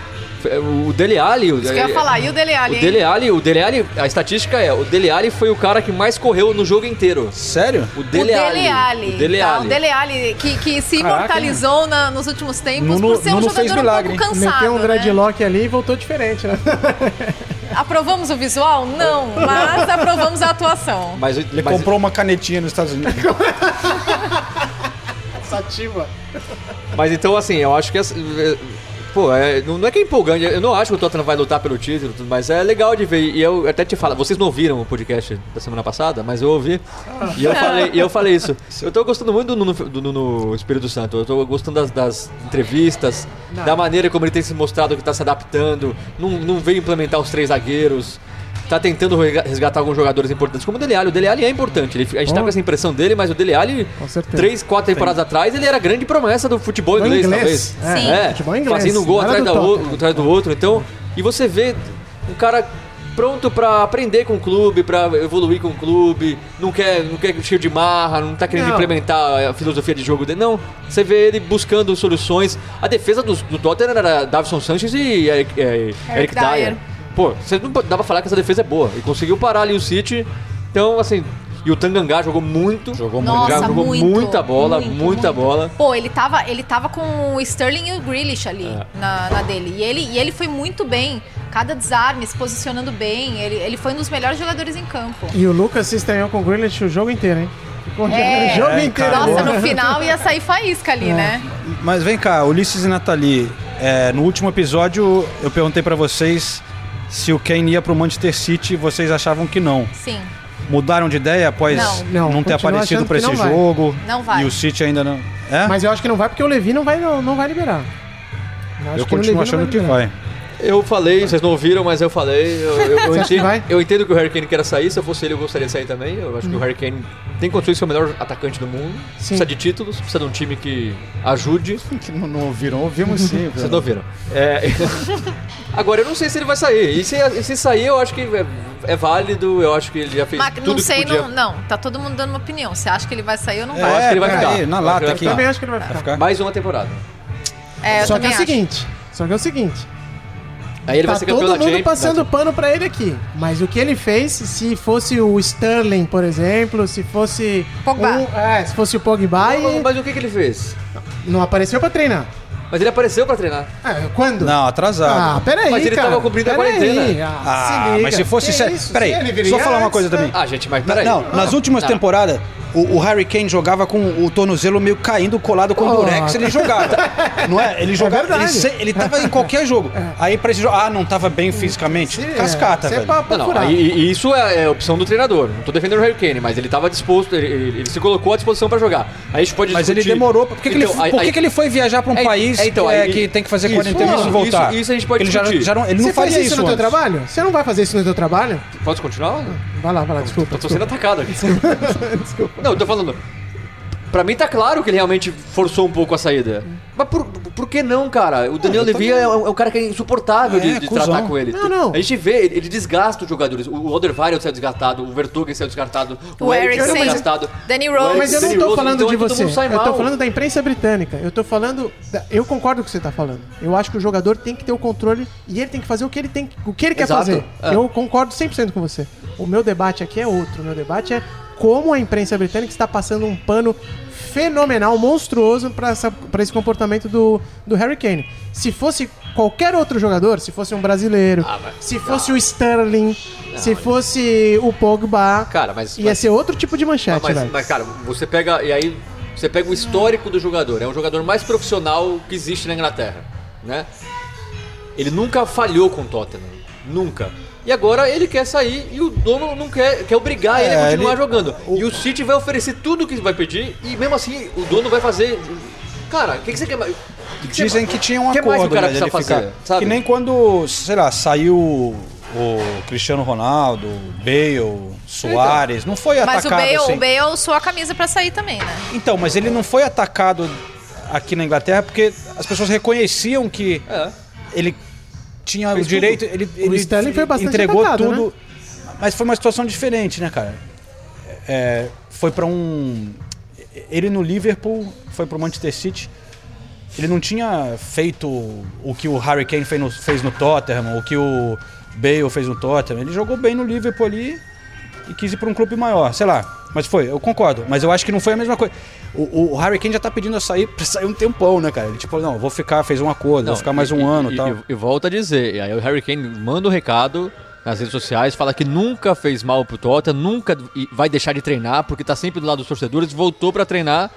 o Dele Alli, o- Isso que eu ia falar. E o Dele Alli, o? Dele Alli, o Dele Alli, a estatística é, o Dele Alli foi o cara que mais correu no jogo inteiro. Sério? O O Dele, Dele Alli. Alli. O Dele tá? Alli. O Dele Alli, que, que se Caraca, imortalizou na- nos últimos tempos Nuno- por ser um Nuno fez jogador milagre, um pouco cansado. Meteu um né? dreadlock ali e voltou diferente, né? Aprovamos o visual? Não, mas aprovamos a atuação. Mas, Ele mas- comprou uma canetinha nos Estados Unidos. Sativa. Mas então, assim, eu acho que. essa- é, Pô, é, não não é que é empolgante, eu não acho que o Tottenham vai lutar pelo título, mas é legal de ver. E eu até te falo, vocês não ouviram o podcast da semana passada, mas eu ouvi. E eu falei, e eu falei isso. Eu tô gostando muito do Nuno, do Nuno Espírito Santo. Eu tô gostando das, das entrevistas, da maneira como ele tem se mostrado que tá se adaptando. Não, não veio implementar os três zagueiros. Tá tentando resgatar alguns jogadores importantes, como o Dele Alli. O Dele Alli é importante. Ele, a gente tá Oh. com essa impressão dele, mas o Dele Alli, três, quatro temporadas atrás, ele era grande promessa do futebol inglês, inglês. talvez. Sim. É, Futebol inglês. fazendo um gol atrás, do da o- atrás do outro. Então, e você vê um cara pronto pra aprender com o clube, pra evoluir com o clube, não quer, não quer cheio de marra, não tá querendo Não. implementar a filosofia de jogo dele. Não, você vê ele buscando soluções. A defesa do, do Tottenham era Davison Sanchez e Eric, é, Eric Dyer. Dyer. Pô, você não dá pra falar que essa defesa é boa. E conseguiu parar ali o City. Então, assim, e o Tangangá jogou muito. Jogou Nossa, já jogou muito, muita bola, muito, muita muito. bola. Pô, ele tava, ele tava com o Sterling e o Grealish ali É. na, na dele. E ele, e ele foi muito bem. Cada desarme, se posicionando bem. Ele, ele foi um dos melhores jogadores em campo. E o Lucas se estranhou com o Grealish o jogo inteiro, hein? É. o jogo É, inteiro. Nossa, no final ia sair faísca ali, né? Mas vem cá, Ulisses e Nathalie, é, no último episódio eu perguntei pra vocês se o Kane ia pro Manchester City, vocês achavam que não. Sim. Mudaram de ideia após Não. Não, não, ter aparecido que esse não vai. jogo? Não vai. E o City ainda não. É? Mas eu acho que não vai porque o Levi não vai, não, não vai liberar. acho eu que o continuo achando que vai. Eu falei, vocês não ouviram, mas eu falei. Eu, eu- eu entendo, vai? eu entendo que o Harry Kane quer sair. Se eu fosse ele, eu gostaria de sair também. Eu acho que o Harry Kane tem condições de ser o melhor atacante do mundo. Sim. Precisa de títulos, precisa de um time que ajude. Que não, não ouviram, ouvimos sim. Vocês não ouviram. É, Agora, eu não sei se ele vai sair. E se, se sair, eu acho que é, é válido. Eu acho que ele já fez Mas tudo não sei, que podia. não, não. Tá todo mundo dando uma opinião. Você acha que ele vai sair ou não É, vai? acho que ele vai peraí, ficar. na Eu acho lata aqui. Eu também acho que ele vai ficar. Mais uma temporada. É, eu Só que é o seguinte, só que é o seguinte, Aí ele tá vai ser campeão todo mundo Champions. passando pano pra ele aqui. Mas o que ele fez, se fosse o Sterling, por exemplo, se fosse Pogba. um- é, se fosse o Pogba, Não, não, e mas o que, que ele fez? não apareceu pra treinar. Mas ele apareceu pra treinar. Ah, quando? Não, Ah, atrasado. peraí, Mas ele cara. tava cumprindo a Peraí, quarentena. Ah, Ah, se liga. mas se fosse Que sério. isso, Peraí, se ele só falar uma coisa né? também. Ah, gente, mas peraí. Não, nas últimas Ah. temporadas, o, o Harry Kane jogava com o tornozelo meio caindo, colado com o Oh. durex, ele jogava. Não é? Ele jogava. ele, verdade. se- ele tava em qualquer jogo. Aí pra esse jogo. Ah, não tava bem fisicamente. Se- Cascata, é pra- pra Não, não, e, e isso é, é opção do treinador. Não tô defendendo o Harry Kane, mas ele tava disposto, ele, ele- ele se colocou à disposição pra jogar. Aí a gente pode Mas ele demorou. Por que, que, Então, ele, aí- por que, aí- que ele foi viajar pra um É, país é, então, que, é, aí- que tem que fazer isso, quarentena isso, e voltar? isso- isso a gente pode ele já, discutir. já não, ele Você não faria faz isso, isso no teu antes. trabalho? Você não vai fazer isso no teu trabalho? Posso continuar? Vai lá, vai lá, desculpa. Eu tô sendo desculpa. atacado aqui. Não, eu tô falando. Pra mim tá claro que ele realmente forçou um pouco a saída. Mas por, por que não, cara? O Daniel Levy também. é, um é um cara que é insuportável É, de, de tratar com ele. Não, não. A gente vê, ele, ele desgasta os jogadores. O Alderweireld saiu desgastado, o Vertonghen saiu descartado, o, O Eric saiu desgastado. Danny O Rose. Mas eu não tô falando então de você. Eu tô falando da imprensa britânica. Eu tô falando. da- Eu concordo com o que você tá falando. Eu acho que o jogador tem que ter o controle e ele tem que fazer o que ele tem, o que ele quer Exato. fazer. É. Eu concordo 100% com você. O meu debate aqui é outro. O meu debate é como a imprensa britânica está passando um pano fenomenal, monstruoso para esse comportamento do, do Harry Kane. Se fosse qualquer outro jogador, se fosse um brasileiro, Ah, mas- se fosse o Sterling, se fosse o Pogba, Cara, mas. ia mas- ser outro tipo de manchete, mas, velho. mas, cara, você pega. E aí. Você pega o histórico do jogador. É um jogador mais profissional que existe na Inglaterra. Né? Ele nunca falhou com o Tottenham. Nunca. E agora ele quer sair e o dono não quer, quer obrigar ele a É, continuar ele- jogando. E o City vai oferecer tudo o que vai pedir e mesmo assim o dono vai fazer. Cara, o que, que você quer mais? que que Dizem que tinha um que mais acordo, o cara né, dele fazer, ficar. sabe? Que nem quando, sei lá, saiu o Cristiano Ronaldo, Bale, Soares, não foi Mas o atacado Bale, assim. o Bale camisa pra sair também, né? Então, mas ele não foi atacado aqui na Inglaterra porque as pessoas reconheciam que É. ele tinha Fez o direito, ele, ele Sterling foi bastante entregou atacado, né? tudo. Mas foi uma situação diferente, né, cara? É, foi pra um ele no Liverpool, foi pro Manchester City. Ele não tinha feito o que o Harry Kane fez no, fez no Tottenham, o que o Bale fez no Tottenham. Ele jogou bem no Liverpool ali e quis ir pra um clube maior, sei lá. Mas foi, eu concordo. Mas eu acho que não foi a mesma coisa. O, o Harry Kane já tá pedindo a sair pra sair um tempão, né, cara? Ele tipo, não, vou ficar, fez um acordo, vou ficar mais um e, ano e, e tal. E, e volta a dizer, e aí o Harry Kane manda um recado nas redes sociais, fala que nunca fez mal pro Tottenham, nunca e vai deixar de treinar, porque tá sempre do lado dos torcedores, voltou pra treinar.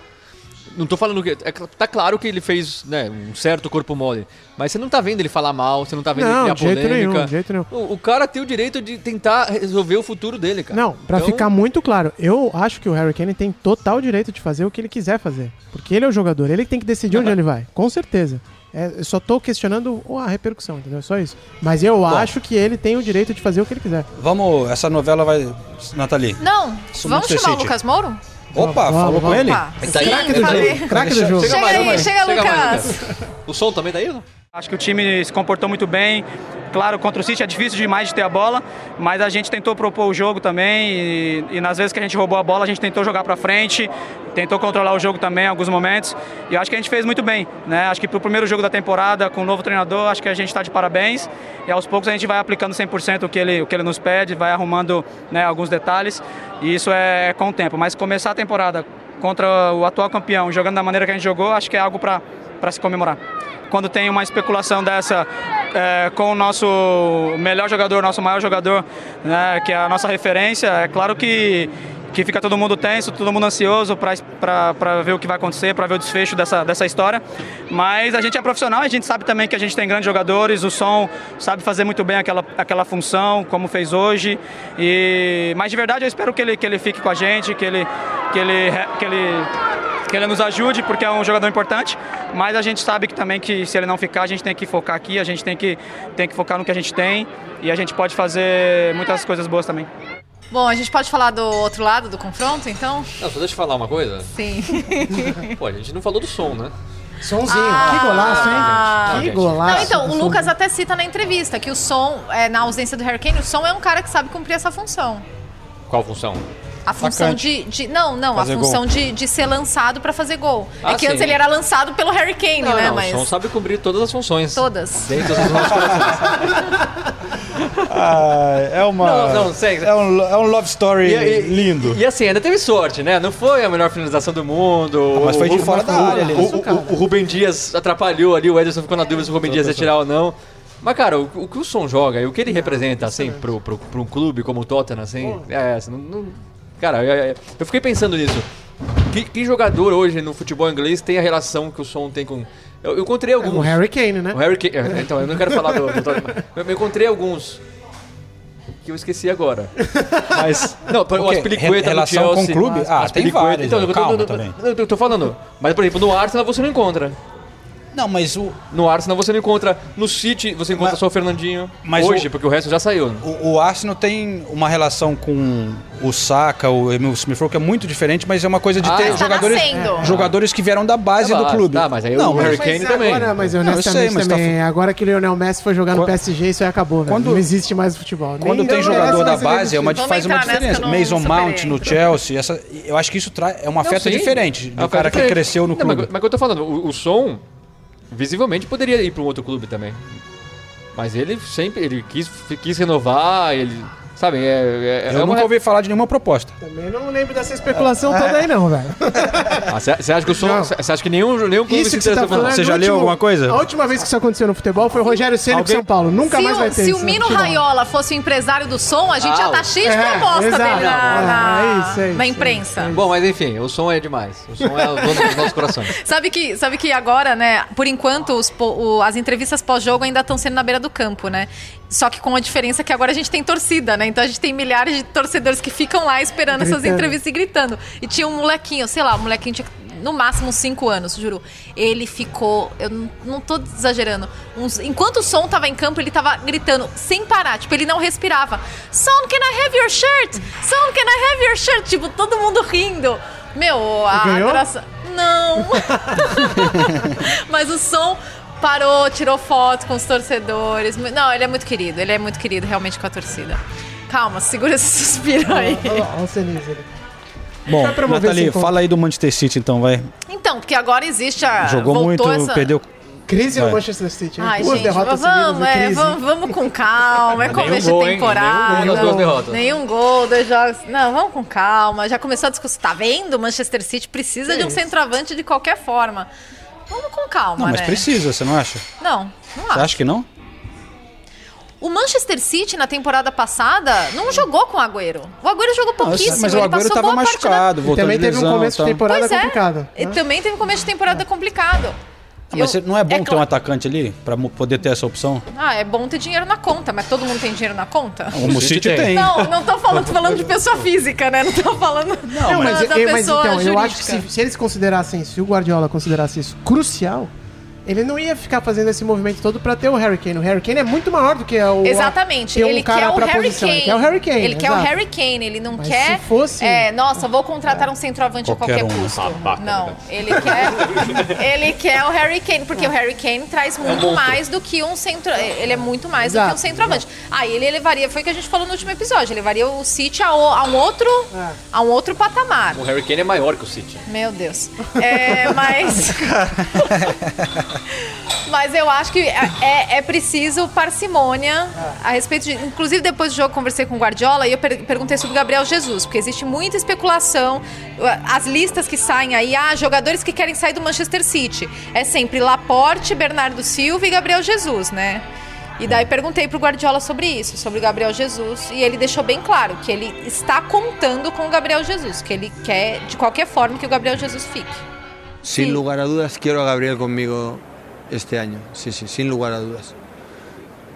Não tô falando que. É, tá claro que ele fez né, um certo corpo mole. Mas você não tá vendo ele falar mal, você não tá vendo Não, ele de criar jeito polêmica. nenhum, de jeito nenhum. O, o cara tem o direito de tentar resolver o futuro dele, cara. Não, pra Então, ficar muito claro, eu acho que o Harry Kane tem total direito de fazer o que ele quiser fazer. Porque ele é o jogador, ele tem que decidir onde ele vai, com certeza. É, eu só tô questionando oh, a repercussão, entendeu? Só isso. Mas eu acho que ele tem o direito de fazer o que ele quiser. Vamos, essa novela vai. Nathalie. Não, vamos chamar o. Lucas Moro? Opa, Vamos, falou com ele? Opa. Tá? Craque do jogo. Craque do jogo. Chega mais, aí, chega, Chega mais, Lucas. O som também tá aí? não? Acho que o time se comportou muito bem. Claro, contra o City é difícil demais de ter a bola, mas a gente tentou propor o jogo também e, e nas vezes que a gente roubou a bola, a gente tentou jogar para frente, tentou controlar o jogo também em alguns momentos. E acho que a gente fez muito bem, né? Acho que pro primeiro jogo da temporada com o novo treinador, acho que a gente está de parabéns. E aos poucos a gente vai aplicando 100% o que ele o que ele nos pede, vai arrumando, né, alguns detalhes. E isso é com o tempo, mas começar a temporada contra o atual campeão, jogando da maneira que a gente jogou, acho que é algo para se comemorar. Quando tem uma especulação dessa é, com o nosso melhor jogador, nosso maior jogador, né, que é a nossa referência, é claro que, que fica todo mundo tenso, todo mundo ansioso para ver o que vai acontecer, para ver o desfecho dessa, dessa história. Mas a gente é profissional, a gente sabe também que a gente tem grandes jogadores, o som sabe fazer muito bem aquela, aquela função, como fez hoje. E, mas de verdade eu espero que ele, que ele fique com a gente, que ele, que ele, que ele que ele nos ajude, porque é um jogador importante, mas a gente sabe que também que se ele não ficar, a gente tem que focar aqui, a gente tem que, tem que focar no que a gente tem e a gente pode fazer muitas coisas boas também. Bom, a gente pode falar do outro lado do confronto, então? Não, só deixa eu falar uma coisa. Sim. Pô, a gente não falou do som, né? Somzinho. Ah. que golaço, hein? Que golaço. Não, então, o Lucas Som. até cita na entrevista que o som, é, na ausência do Harry Kane, o som é um cara que sabe cumprir essa função. Qual função? A função de, de- Não, não, Fazer a função de, de ser lançado pra fazer gol. Ah, é que antes sim. ele era lançado pelo Harry Kane, Não, né? não, Mas o som sabe cumprir todas as funções. todas. Dentro das. Ah, é uma. Não, não, sério. É um, é um love story E- e- lindo. E, assim, ainda teve sorte, né? Não foi a melhor finalização do mundo. mas foi de fora da área ali, O, né? o, o, o Rubem Dias atrapalhou ali, o Ederson ficou na dúvida se o Rubem Dias ia tirar ou não. Mas, cara, o, o que o Som joga e o que ele representa, assim, pro, pro, pro um clube como o Tottenham, assim, é, assim, não, não- cara, eu, eu- eu fiquei pensando nisso. Que, que jogador hoje no futebol inglês tem a relação que o Som tem com... Eu, eu encontrei alguns... O Harry Kane, né? O Harry Kane. é, Então, eu não quero falar do. do eu, eu encontrei alguns. Que eu esqueci agora. Mas. Não, o? Aspilicueta no Relação com o clube? Ah, tem Aspilicueta. vários, Então, né? eu tô- Calma eu não, Eu tô falando. Mas, por exemplo, no Arsenal você não encontra. Não, mas o, No Arsenal você não encontra. No City você encontra Mas- só o Fernandinho. mas Hoje, o- porque o resto já saiu. né? o, o Arsenal tem uma relação com o Saka, o Emil Smith Rowe, que é muito diferente, mas é uma coisa de Ah, ter tá jogadores, nascendo. jogadores que vieram da base Tá, do clube. tá, mas aí não, o Harry Kane Mas também. Agora, mas Não, eu honestamente sei, mas tá também, agora que o Lionel Messi foi jogar no Quando- PSG, isso aí acabou, velho. Quando- Não existe mais futebol. Quando Nem- tem jogador da base, é uma, faz uma entrar nessa diferença. não Mason Mount no. Chelsea, essa, eu acho que isso traz, é um afeto Não, sim. diferente É do cara que cresceu no Não, clube. mas, o que eu tô falando, o som visivelmente poderia ir para um outro clube também. Mas ele sempre ele quis, quis renovar, ele. Sabe, é, é, eu é nunca ouvi falar de nenhuma proposta. Também não lembro dessa especulação toda aí, não, velho. Você acha que o som. Você acha que nenhum, nenhum clube Isso se que você tá por falando. Você é já do leu último- alguma coisa? A última vez que isso aconteceu no futebol foi o Rogério Ceni com Alguém- São Paulo. Nunca se mais o, vai ter se isso o no Mino. Raiola fosse o empresário do som, a gente Ah, já tá cheio de é, proposta exato. dele na, na, É, isso, é isso, na é imprensa. Bom, mas enfim, o som é demais. O som é o dono dos nossos corações. Sabe que, sabe que agora, né, por enquanto, os o- as entrevistas pós-jogo ainda estão sendo na beira do campo, né? Só que com a diferença que agora a gente tem torcida, né? Então a gente tem milhares de torcedores que ficam lá esperando essas Gritando. entrevistas e gritando. E tinha um molequinho, sei lá, um molequinho tinha no máximo 5 anos, juro. Ele ficou, eu não, não tô exagerando, uns- enquanto o som tava em campo, ele tava gritando sem parar, tipo, ele não respirava. Son, can I have your shirt? Son, can I have your shirt? Tipo, todo mundo rindo. Meu, a Ganhou? adoração... não. Mas o som parou, tirou foto com os torcedores. Não, ele é muito querido, ele é muito querido realmente com a torcida. Calma, segura esse suspiro aí. Olha o Senise. Bom, Nathalie, fala aí do Manchester City então, vai. Então, porque agora existe a. Jogou voltou muito, essa... perdeu. Crise no Manchester City. Ai, Duas gente, derrotas vamos, seguidas, é, vamos, vamos com calma. É começo gol, de hein? temporada. Nenhum gol derrotas. Nenhum gol, dois jogos. Não, vamos com calma. Já começou a discussão. Tá vendo? Manchester City precisa de um centroavante de qualquer forma. Vamos com calma, Não, mas né? precisa, você não acha? Não, não Você acho. acha que não? O Manchester City, na temporada passada, não jogou com o Agüero. O Agüero jogou pouquíssimo. mas o ele Agüero passou tava boa parte da- machucado, E voltou também de teve lesão. um começo de temporada Pois é. complicado. Né? também teve um começo de temporada complicado. Ah, mas Eu- não é bom ter um atacante ali pra mo- poder ter essa opção? Ah, é bom ter dinheiro na conta, mas todo mundo tem dinheiro na conta? Como o City tem. tem. Não, não tô falando, tô falando de pessoa física, né? Não tô falando Não, mas, da eu- mas pessoa então, eu acho jurídica. que se, se eles considerassem, se o Guardiola considerasse isso crucial, ele não ia ficar fazendo esse movimento todo pra ter o Harry Kane. O Harry Kane é muito maior do que o. Exatamente, um ele quer o Harry posição. Kane. Ele quer o Harry Kane. Ele quer o exato. Harry Kane, ele não Mas quer. se fosse- É, nossa, vou contratar um centroavante a Qualquer qualquer um. custo. Babaca, não, né? ele quer. ele quer o Harry Kane, porque o Harry Kane traz muito mais do que um centro. Ele é muito mais do que um Exato, centroavante. Aí ele elevaria, foi o que a gente falou no último episódio, ele levaria o City a, a um outro. É. a um outro patamar. O Harry Kane é maior que o City. Meu Deus. É, mas. mas eu acho que é, é- é preciso parcimônia a respeito de. Inclusive, depois do jogo, conversei com o Guardiola e eu per- perguntei sobre o Gabriel Jesus, porque existe muita especulação. As listas que saem aí, ah, jogadores que querem sair do Manchester City. É sempre Laporte, Bernardo Silva e Gabriel Jesus, né? E daí perguntei pro Guardiola sobre isso, sobre o Gabriel Jesus, e ele deixou bem claro que ele está contando com o Gabriel Jesus, que ele quer de qualquer forma que o Gabriel Jesus fique. Sin Sí. lugar a dudas, quiero a Gabriel conmigo este año. Sí, sí, sin lugar a dudas.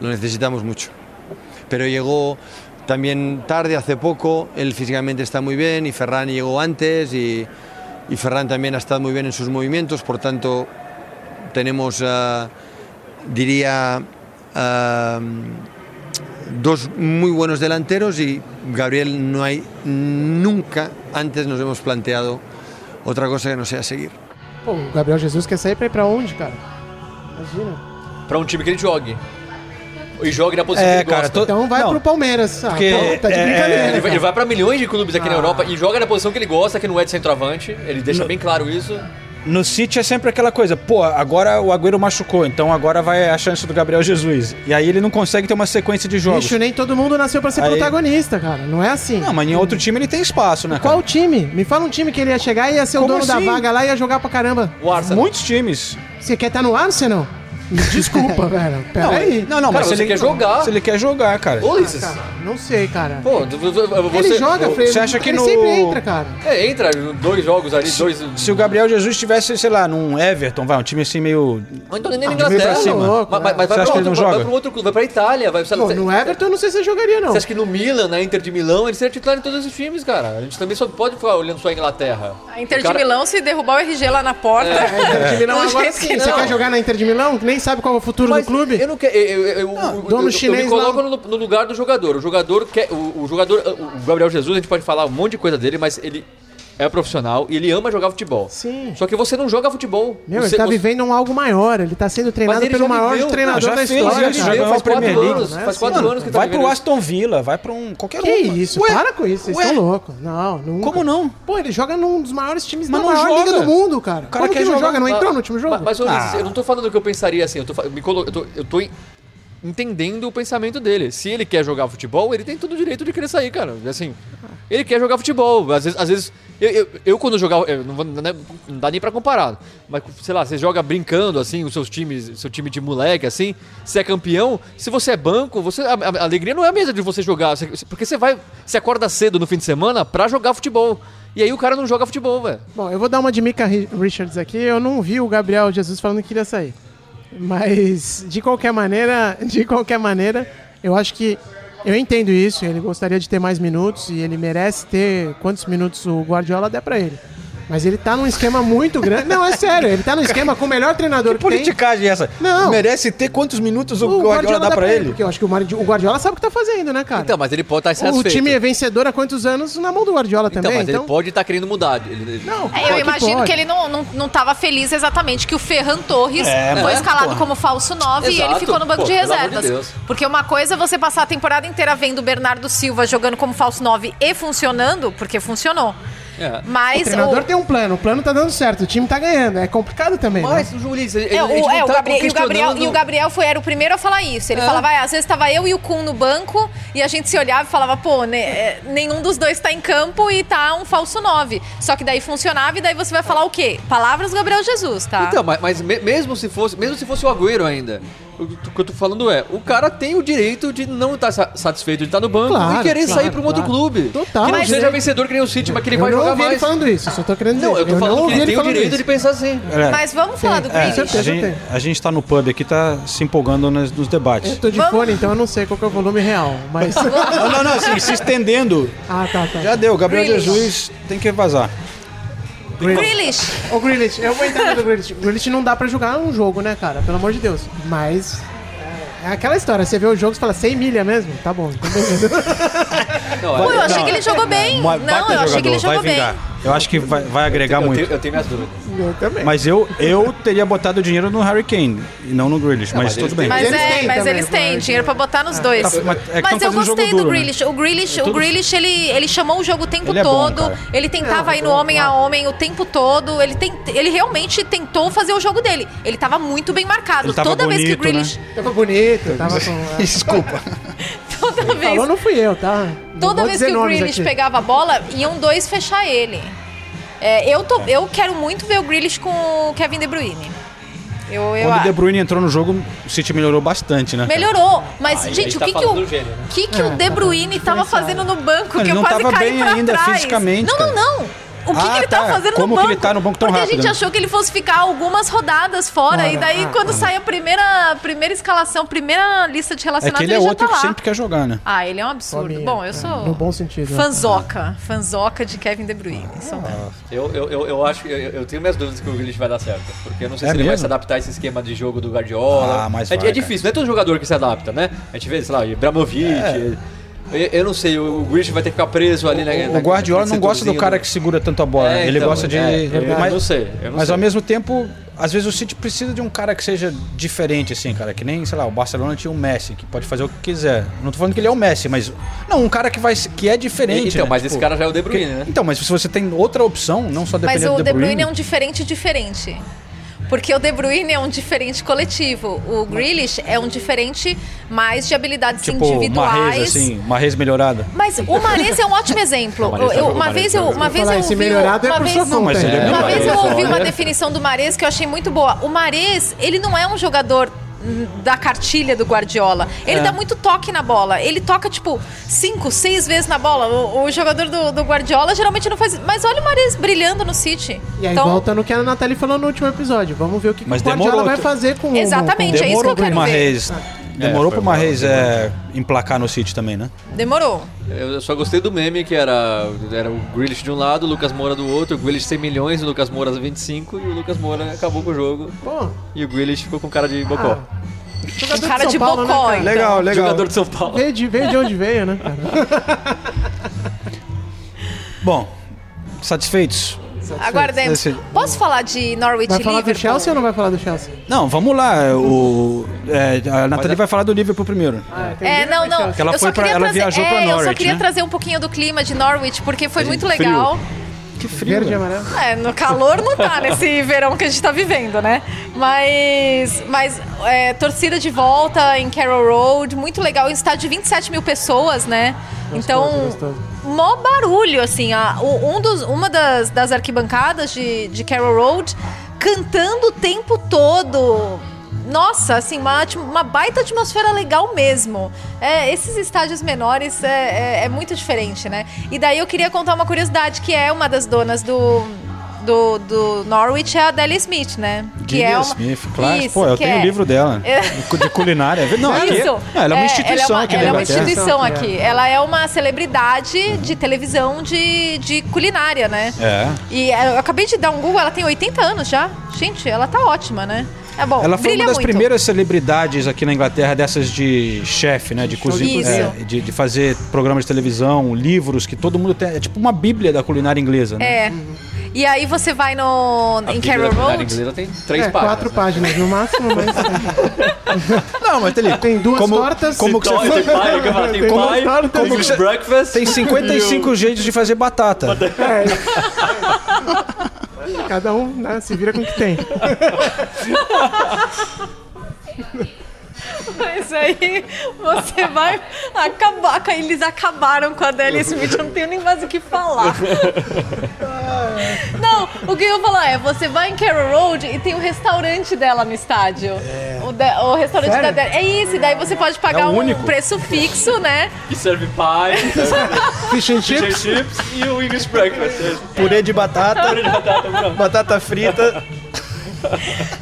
Lo necesitamos mucho. Pero llegó también tarde, hace poco. Él físicamente está muy bien y Ferran llegó antes y, y Ferran también ha estado muy bien en sus movimientos. Por tanto, tenemos, ah, diría, ah, dos muy buenos delanteros y Gabriel no hay nunca antes nos hemos planteado otra cosa que no sea seguir. Pô, o Gabriel Jesus quer sair pra ir pra onde, cara? Imagina. Pra um time que ele jogue. E jogue na posição É, que ele cara, gosta. tô- Então vai Não. pro Palmeiras. Ah, Porque, pô, tá de é, brincadeira. Ele vai, cara. ele vai pra milhões de clubes aqui na Ah. Europa e joga na posição que ele gosta, que não é de centroavante. Ele deixa bem claro isso. No City é sempre aquela coisa, pô, agora o Agüero machucou, então agora vai a chance do Gabriel Jesus. E aí ele não consegue ter uma sequência de jogos. Bicho, nem todo mundo nasceu pra ser Aí- protagonista, cara. Não é assim. Não, mas em outro time ele tem espaço, né, Qual cara? time? Me fala um time que ele ia chegar e ia ser o Como dono da assim? vaga lá e ia jogar pra caramba. O Arsenal. Muitos times. Você quer estar no Arsenal? Me Desculpa, velho. Pera Não, aí. não, não, Cara, mas se você ele quer jogar. Se ele quer jogar, cara. Ô, Ulisses. Cara, não sei, cara. Pô, você. ele joga, Freire. você acha que ele no- sempre entra, cara. É, entra dois jogos ali, dois. Se o Gabriel Jesus estivesse, sei lá, num Everton, vai, um time assim meio. Ou então nem na Ah, Inglaterra. pra cima. Louco, Mas, mas vai, Você pra ele outro, não vai, joga? vai pra outro clube, vai pra Itália. Vai, Pô, no Everton eu não sei se eu jogaria, não. Você acha que no Milan, na Inter de Milão, ele seria titular em todos esses times, cara? A gente também só pode ficar olhando só a Inglaterra. A Inter cara- de Milão, se derrubar o RG lá na porta. Inter de Milão agora sim. Você quer jogar na Inter de Milão? Que nem sabe qual é o futuro Mas do clube? Eu não quero. Eu, eu, eu, eu- dono eu- eu chinês me coloco lá. no, no lugar do jogador. O jogador quer. O, o jogador. O Gabriel Jesus, a gente pode falar um monte de coisa dele, mas ele é profissional e ele ama jogar futebol. Sim. Só que você não joga futebol. Meu, você, ele tá você- vivendo um algo maior. Ele tá sendo treinado pelo maior viveu. treinador Não, já da fez, história, ele já faz quatro anos. né? Faz quatro Mano, anos que tá Vai vivendo pro. Aston Villa, vai pra um. qualquer Que um. isso? Ué, Para com isso, vocês estão loucos. Não, nunca. Como não? Pô, ele joga num dos maiores times Mas da maior joga. liga do mundo, cara. cara Como que não joga? Não entrou no último jogo? Mas, Ah. eu não tô falando que eu pensaria assim, eu tô, eu tô, eu tô en- entendendo o pensamento dele. Se ele quer jogar futebol, ele tem todo o direito de querer sair, cara. Assim, ele quer jogar futebol. Às vezes, às vezes eu, eu, eu quando jogava, eu não, vou- não é- não dá nem pra comparar, mas sei lá, você joga brincando assim, os seus times, seu time de moleque assim, você é campeão, se você é banco, você a, a- alegria não é a mesma de você jogar, porque você vai, você acorda cedo no fim de semana pra jogar futebol. E aí o cara não joga futebol, velho. Bom, eu vou dar uma de Mika Ri- Richards aqui. Eu não vi o Gabriel Jesus falando que queria sair. Mas, de qualquer maneira, de qualquer maneira, eu acho que eu entendo isso. Ele gostaria de ter mais minutos e ele merece ter quantos minutos o Guardiola der pra ele. Mas ele tá num esquema muito grande. Não, é sério, ele tá num esquema com o melhor treinador que, tem. Politicagem essa. Não. Merece ter quantos minutos o, Guardiola dá pra ele? Porque eu acho que o o Guardiola sabe o que tá fazendo, né, cara? Então, mas ele pode estar o insatisfeito. time é vencedor há quantos anos na mão do Guardiola Então, também. mas ele pode estar querendo mudar. Ele- ele- Não, É, eu imagino pode. que ele não, não, não tava feliz exatamente que o Ferran Torres É, foi escalado porra. como falso 9 e ele Exato. ficou no banco Pô, de de reservas. Deus. Porque uma coisa é você passar a temporada inteira vendo o Bernardo Silva jogando como falso 9 e funcionando, porque funcionou. É. Mas O treinador o- tem um plano, o plano tá dando certo, o time tá ganhando. É complicado também. Mas, né? o Juiz, ele, É, o, é, o tá Gabriel, e, o Gabriel, e o Gabriel foi, era o primeiro a falar isso. Ele É. falava, ah, às vezes tava eu e o Kun no banco e a gente se olhava e falava, pô, né, é, nenhum dos dois tá em campo e tá um falso 9. Só que daí funcionava e daí você vai falar o quê? Palavras do Gabriel Jesus, tá? Então, mas, mas me- mesmo se fosse, mesmo se fosse o Agüero ainda, o que eu tô falando é, o cara tem o direito de não estar sa- satisfeito de estar no banco Claro, e querer claro, sair para um outro claro. clube. Total, Que não seja é- vencedor que nem o City, mas que ele eu vai não jogar ouvi ele mais. falando isso, só tô querendo dizer. Não, eu tô falando não que ele tem o falando direito isso. de pensar assim. É. Mas vamos falar do É, Grealish. certeza. A gente, a gente tá no pub aqui, tá se empolgando nas- nos debates. Eu tô de Vamos- fone, então eu não sei qual que é o volume real, mas... Não, não, não, assim, se estendendo. ah, tá, tá. Já deu, Gabriel Grealish. Jesus tem que vazar. Grealish. Ô, Grealish, eu vou entender do Grealish. Grealish não dá pra jogar um jogo, né, cara? Pelo amor de Deus. Mas... É aquela história, você vê o jogo e fala, 100 milha mesmo? Tá bom, então beleza. Não, Pô, eu é- achei que ele jogou bem. Não, eu achei que ele jogou bem. Eu acho que vai, vai agregar eu, muito. tenho, eu tenho minhas dúvidas. eu também. Mas eu, eu teria botado dinheiro no Harry Kane e não no Grealish, mas, mas eles tudo bem. Mas Eles é, têm mas eles têm mas- dinheiro pra botar nos dois. Tá, mas é mas eu gostei do duro, né? Grealish. O Grealish, o Grealish ele, ele chamou o jogo o tempo Ele é bom, todo. cara. ele tentava Não, ir no bom, homem a homem o tempo todo. Ele, tem, ele realmente tentou fazer o jogo dele. Ele tava muito bem marcado. Toda vez que o bonito, né? Grealish. Tava bonito, tava com... Desculpa. Toda vez, Falou não fui eu, tá? Toda vez que o Grealish aqui. pegava a bola, iam dois fechar ele. É, eu, tô, eu quero muito ver o Grealish com o Kevin De Bruyne. Eu, eu, Quando o De Bruyne entrou no jogo, o City melhorou bastante, né? Melhorou, mas, Aí- gente, o tá que, que, falando o, gênio, né? que, que o De Bruyne tava fazendo no banco? Ele que eu não quase tava caí bem pra ainda trás. fisicamente, Não, cara. não, não. O que, Ah, que ele tá. tava fazendo Como no que banco? ele tá no banco tão Porque a rápido, gente né? achou que ele fosse ficar algumas rodadas fora. E daí, ah, quando sai a primeira, primeira escalação, primeira lista de É relacionados, que ele é já outro tá que lá. sempre quer jogar, né? Ah, ele é um absurdo. Fominha, Bom, eu é, sou no bom sentido, né? fanzoca. Fanzoca de Kevin De Bruyne. Ah. Mesmo. Eu, eu, eu, eu acho que eu, eu tenho minhas dúvidas que o Grealish vai dar certo. Porque eu não sei É se ele vai mesmo? se adaptar a esse esquema de jogo do Guardiola. Ah, mas é, vai, é difícil, não é todo jogador que se adapta, né? A gente vê, sei lá, Ibrahimovic. Eu, eu não sei, o Grealish vai ter que ficar preso ali na. O Guardiola não gosta do cara que segura tanto a bola. É, né? ele então, gosta de. é, eu mas não sei, eu não mas sei. ao mesmo tempo, às vezes o City precisa de um cara que seja diferente, assim, cara. Que nem, sei lá, o Barcelona tinha um Messi, que pode fazer o que quiser. Não tô falando que ele é o Messi, mas. Não, um cara que, vai, que é diferente. Então, né? mas Tipo, esse cara já é o De Bruyne, porque- né? Então, mas se você tem outra opção, não só Mas dependendo o do De Bruyne é um diferente diferente. Porque o De Bruyne é um diferente coletivo. O Grealish é um diferente mais de habilidades Tipo, individuais. Marrez, assim, Marrez melhorada. Mas o Mares é um ótimo exemplo. Eu- o uma vez eu, uma vez eu ouvi, melhorado é uma por vez, mas ele é uma vez eu ouvi uma É. definição do Mares que eu achei muito boa. O Mares, ele não é um jogador da cartilha do Guardiola. Ele É. dá muito toque na bola. Ele toca, tipo, cinco, seis vezes na bola. O, o jogador do, do Guardiola geralmente não faz. Mas olha o Mares brilhando no City. E aí então, volta no que a Nathalie falou no último episódio. Vamos ver o que, que Mas o Guardiola demorou, vai fazer com o... Exatamente, é isso que eu quero ver. Demorou É, pro mal, é, emplacar no City também, né? demorou. Eu só gostei do meme que era, era o Grealish de um lado, o Lucas Moura do outro, o Grealish 100 milhões, o Lucas Moura 25 e o Lucas Moura acabou com o jogo. Pô, E o Grealish ficou com cara de bocó. jogador Um cara São de Paulo, né, bocó, cara? então. Legal, legal. Jogador de São Paulo. Veio de, veio de onde veio, né? Bom, satisfeitos? Aguardemos. Posso falar de Norwich Vai falar do? Chelsea ou não vai falar do Chelsea? Não, vamos lá. O, é, a Nathalie vai falar do Liverpool primeiro. É, não, não. Porque ela eu só foi pra- queria ela trazer, viajou pra é, Eu só Norwich, queria né? trazer um pouquinho do clima de Norwich, porque foi muito frio. Que frio. Verde e amarelo. É, no calor não tá nesse verão que a gente tá vivendo, né? Mas, mas é, torcida de volta em Carroll Road, muito legal. Um estádio de 27 mil pessoas, né? então, gostoso. mó barulho, assim. A, um dos, uma das, das arquibancadas de, de Carroll Road cantando o tempo todo. Nossa, assim, uma, uma baita atmosfera legal mesmo. É, esses estádios menores é, é- é muito diferente, né? E daí eu queria contar uma curiosidade, que é uma das donas do, do, do Norwich é a Delia Smith, né? Gillian Smith, claro. Isso, Pô, eu que tenho o é- livro dela. É. De culinária. Não, aqui, Isso. não, ela é uma instituição ela é aqui uma, ela é uma instituição aqui. Ela é uma celebridade de televisão de, de culinária, né? É. E eu acabei de dar um Google, ela tem 80 anos já. Gente, ela tá ótima, né? É bom, Ela foi brilha uma das muito. primeiras celebridades aqui na Inglaterra dessas de chefe, né? De cozinha, é, de, de fazer programas de televisão, livros que todo mundo tem. É tipo uma bíblia da culinária inglesa, né? É. E aí você vai no em Carroll Road. inglesa tem três é, páginas. quatro páginas no máximo, mas Não, mas tem, tem duas como, tortas. como que você Tem pai, tem Como pai, torta, tem como que- breakfast. tem 55 jeitos de fazer batata. Cada um né, se vira com o que tem. Mas aí você vai acabar. Eles acabaram com a Delia Smith, eu não tenho nem mais o que falar. Não, o que eu ia falar é: você vai em Carroll Road e tem o restaurante dela no estádio. O, de- o restaurante Sério? da Delia. É isso, e daí você pode pagar É o um único. preço fixo, né? E serve pie, serve Fish and fish and chips. chips e o English breakfast. Purê de batata, batata frita.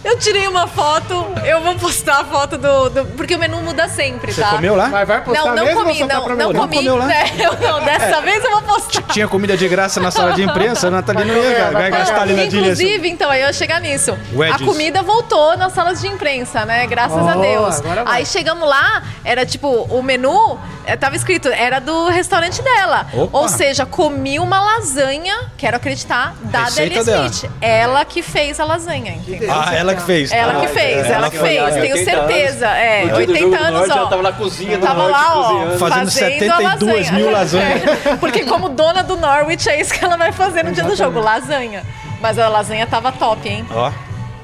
Eu tirei uma foto, eu vou postar a foto do. do- porque o menu muda sempre, Você tá? comeu lá? Mas vai postar Não, não mesmo comi, tá não, pra não mim? Não comi. comeu lá? né? Eu não, dessa vez eu vou postar. Tinha comida de graça na sala de imprensa, a Nathalie não ia, vai gastar ali na. Inclusive, então, aí eu ia chegar nisso. Wedges. A comida voltou nas salas de imprensa, né? Graças a Oh, Deus. agora vai. Aí chegamos lá, era tipo, o menu eh, tava escrito, era do restaurante dela. Opa. Ou seja, comi uma lasanha, quero acreditar, da Receita Delia dela. Smith. Ela que fez a lasanha, entendeu? Ah, ela que fez. Ela que fez, é, ela ela que fez, lá, tenho 80 certeza. É, No dia do 80 jogo do anos, ó. ela tava na cozinha do Tava lá, ó. Fazendo a 72 lasanha. mil lasanhas. É, porque como dona do Norwich, é isso que ela vai fazer no dia do jogo, lasanha. Mas a lasanha tava top, hein? Ó,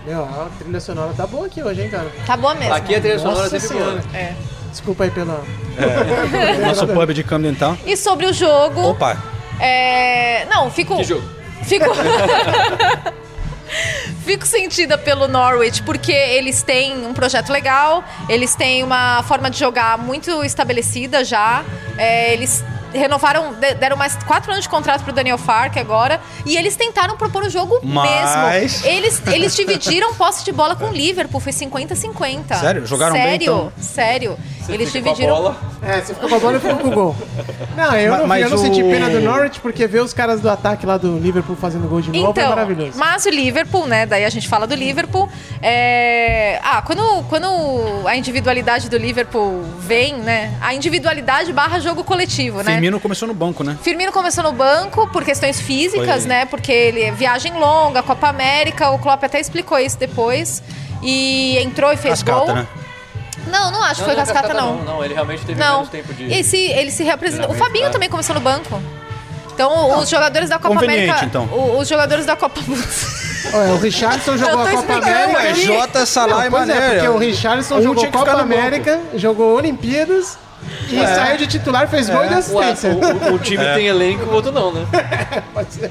Meu, a trilha sonora tá boa aqui hoje, hein, cara? Tá boa mesmo. Aqui a trilha sonora Nossa é sempre boa. É. Desculpa aí pela. nosso pub de Camden Town. E sobre o jogo, Opa, é... Não, fico... Que jogo? Fico... Fico sentida pelo Norwich, porque eles têm um projeto legal, eles têm uma forma de jogar muito estabelecida já. É, eles renovaram, de- deram mais quatro anos de contrato pro Daniel Fark agora, e eles tentaram propor o jogo Mas- mesmo. Eles, eles dividiram posse de bola com o Liverpool, foi 50-50. Sério? Jogaram bem, Sério, então? Sério. Eles Fica com a dividiram. bola. É, você ficou com a bola e ficou com o gol. Não, eu Ma- não, mas eu não senti o- pena do Norwich, porque ver os caras do ataque lá do Liverpool fazendo gol de novo é Então, maravilhoso. mas o Liverpool, né? Daí a gente fala do Liverpool. é, Ah, quando, quando a individualidade do Liverpool vem, né? A individualidade barra jogo coletivo, né? Firmino começou no banco, né? Firmino começou no banco por questões físicas, Foi- né? Porque ele viagem longa, Copa América, o Klopp até explicou isso depois. E entrou e fez Cascata, gol. né? Não, não acho que foi não, cascata, não. Não, não, ele realmente teve Não. menos tempo de... Esse, ele se reapresentou. O Fabinho né? também começou no banco. Então, os jogadores da Copa conveniente, América. então. o- Os jogadores da Copa. Olha, o Richardson jogou a Copa América. É Jota, Salah e Mané. é, porque o Richardson Um jogou Copa. América, jogou Olimpíadas e É. saiu de titular, fez gol e deu O, assistência. o- o- o time tem elenco, o outro não, né? Pode ser.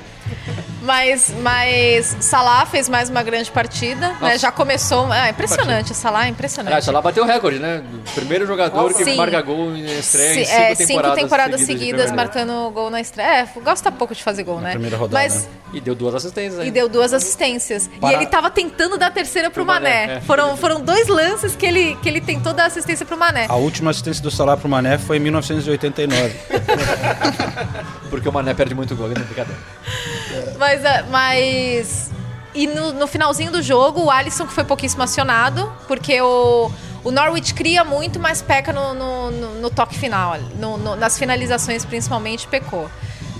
Mas, mas Salah fez mais uma grande partida, né? Já começou. É impressionante, Salah é impressionante. Ah, lá bateu o recorde, né? Primeiro jogador que Sim. marca gol em estreia em Sim, cinco, é, temporadas, cinco temporadas seguidas, seguidas, marcando gol na estreia. É, gosta pouco de fazer gol, né? primeira rodada, Mas, né? E deu duas assistências. E deu duas assistências. Para- E ele tava tentando dar a terceira pro Pro Mané, Mané. é. Foram, foram dois lances que ele, que ele tentou dar assistência pro Mané. A última assistência do Salah pro Mané foi em 1989. Porque o Mané perde muito gol, né? Brincadeira. Mas, mas... E no, no finalzinho do jogo, o Alisson que foi pouquíssimo acionado, porque o, o Norwich cria muito, mas peca no, no, no- no toque final. no- no- nas finalizações, principalmente, pecou.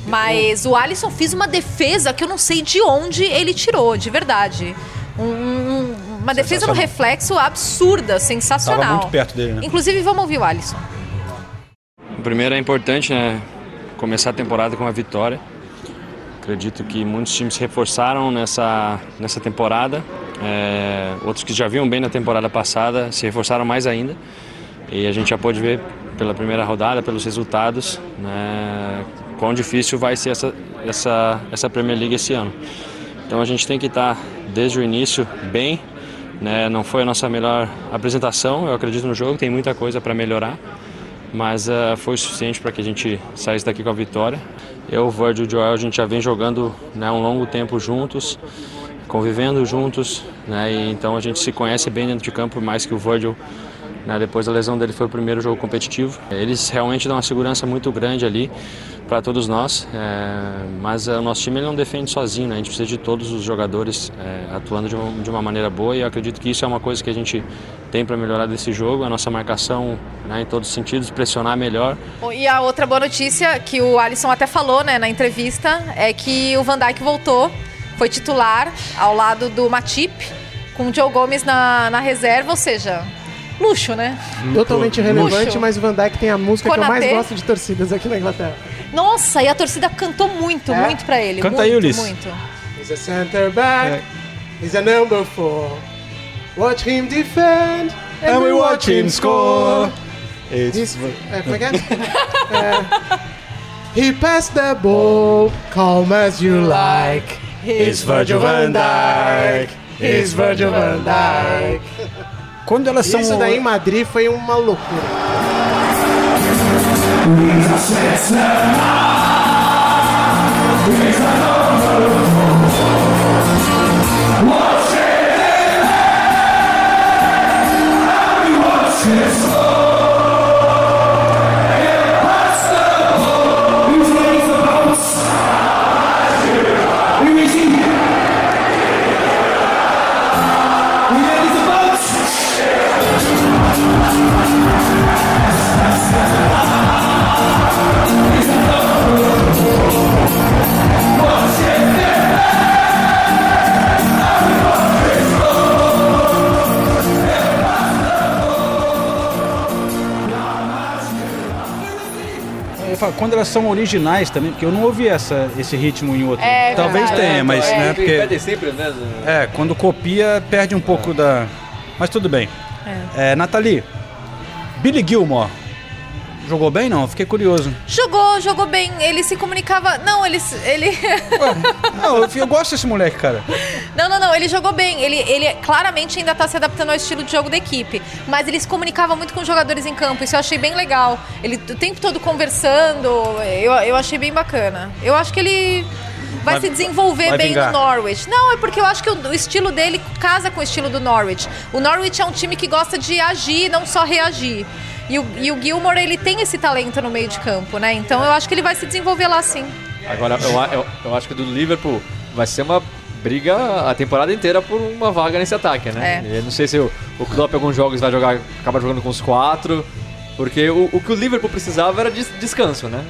Mas o Alisson fez uma defesa que eu não sei de onde ele tirou, de verdade. Um- um- uma defesa no reflexo absurda, sensacional. Tava muito perto dele, né? Inclusive, vamos ouvir o Alisson. Primeiro é importante né, começar a temporada com uma vitória. Acredito que muitos times reforçaram nessa, nessa temporada. É, outros que já vinham bem na temporada passada se reforçaram mais ainda. E a gente já pôde ver pela primeira rodada, pelos resultados, né, quão difícil vai ser essa, essa, essa Premier League esse ano. Então a gente tem que estar desde o início bem. Né, não foi a nossa melhor apresentação, eu acredito no jogo, tem muita coisa para melhorar. Mas eh, foi o suficiente para que a gente saísse daqui com a vitória. Eu, o Virgil e o Joel, a gente já vem jogando né, um longo tempo juntos, convivendo juntos, né, e então a gente se conhece bem dentro de campo, mais que o Virgil. Né, depois da lesão dele foi o primeiro jogo competitivo. Eles realmente dão uma segurança muito grande ali para todos nós, é, mas eh, o nosso time ele não defende sozinho, né, a gente precisa de todos os jogadores é, atuando de uma, de uma maneira boa e eu acredito que isso é uma coisa que a gente tem para melhorar desse jogo, a nossa marcação né, em todos os sentidos, pressionar melhor. E a outra boa notícia que o Alisson até falou né, na entrevista é que o Van Dijk voltou, foi titular ao lado do Matip, com o Joe Gomes na, na reserva, ou seja, luxo, né? Totalmente irrelevante, Luxo. mas o Van Dijk tem a música que eu mais gosto de torcidas aqui na Inglaterra. Nossa, e a torcida cantou muito, É? muito pra ele. Canta muito, aí, Ulisses. Muito. He's a center back, he's a number four. Watch him defend, and, we watch him score. He's- é, como é que é? É, He passed the ball, calm as you like. He's Virgil van Dijk. He's Virgil van Dijk. Quando elas são. Isso daí em Madrid foi uma loucura. Quando elas são originais também, porque eu não ouvi essa, esse ritmo em outro. É Talvez verdade. tenha, mas É, né, porque Pede sempre, né? é quando copia perde um pouco da. Mas tudo bem. É, Nathalie, Billy Gilmore jogou bem não? Fiquei curioso. Jogou, jogou bem. Ele se comunicava. Não, ele. ele... Não, eu, eu gosto desse moleque, cara. Não, não, não, ele jogou bem. Ele, ele claramente ainda tá se adaptando ao estilo de jogo da equipe. Mas ele se comunicava muito com os jogadores em campo. Isso eu achei bem legal. Ele o tempo todo conversando. Eu, eu achei bem bacana. Eu acho que ele. Vai, Vai- se desenvolver vai bem vingar. no Norwich. Não, é porque eu acho que o, o estilo dele casa com o estilo do Norwich. O Norwich é um time que gosta de agir, não só reagir. E o, e o Gilmore, ele tem esse talento no meio de campo, né? Então eu acho que ele vai se desenvolver lá sim. Agora, eu, eu, eu acho que do Liverpool vai ser uma briga a temporada inteira por uma vaga nesse ataque, né? Eu não sei se o, o Klopp em alguns jogos vai jogar, acaba jogando com os quatro, porque o, o que o Liverpool precisava era de descanso, né?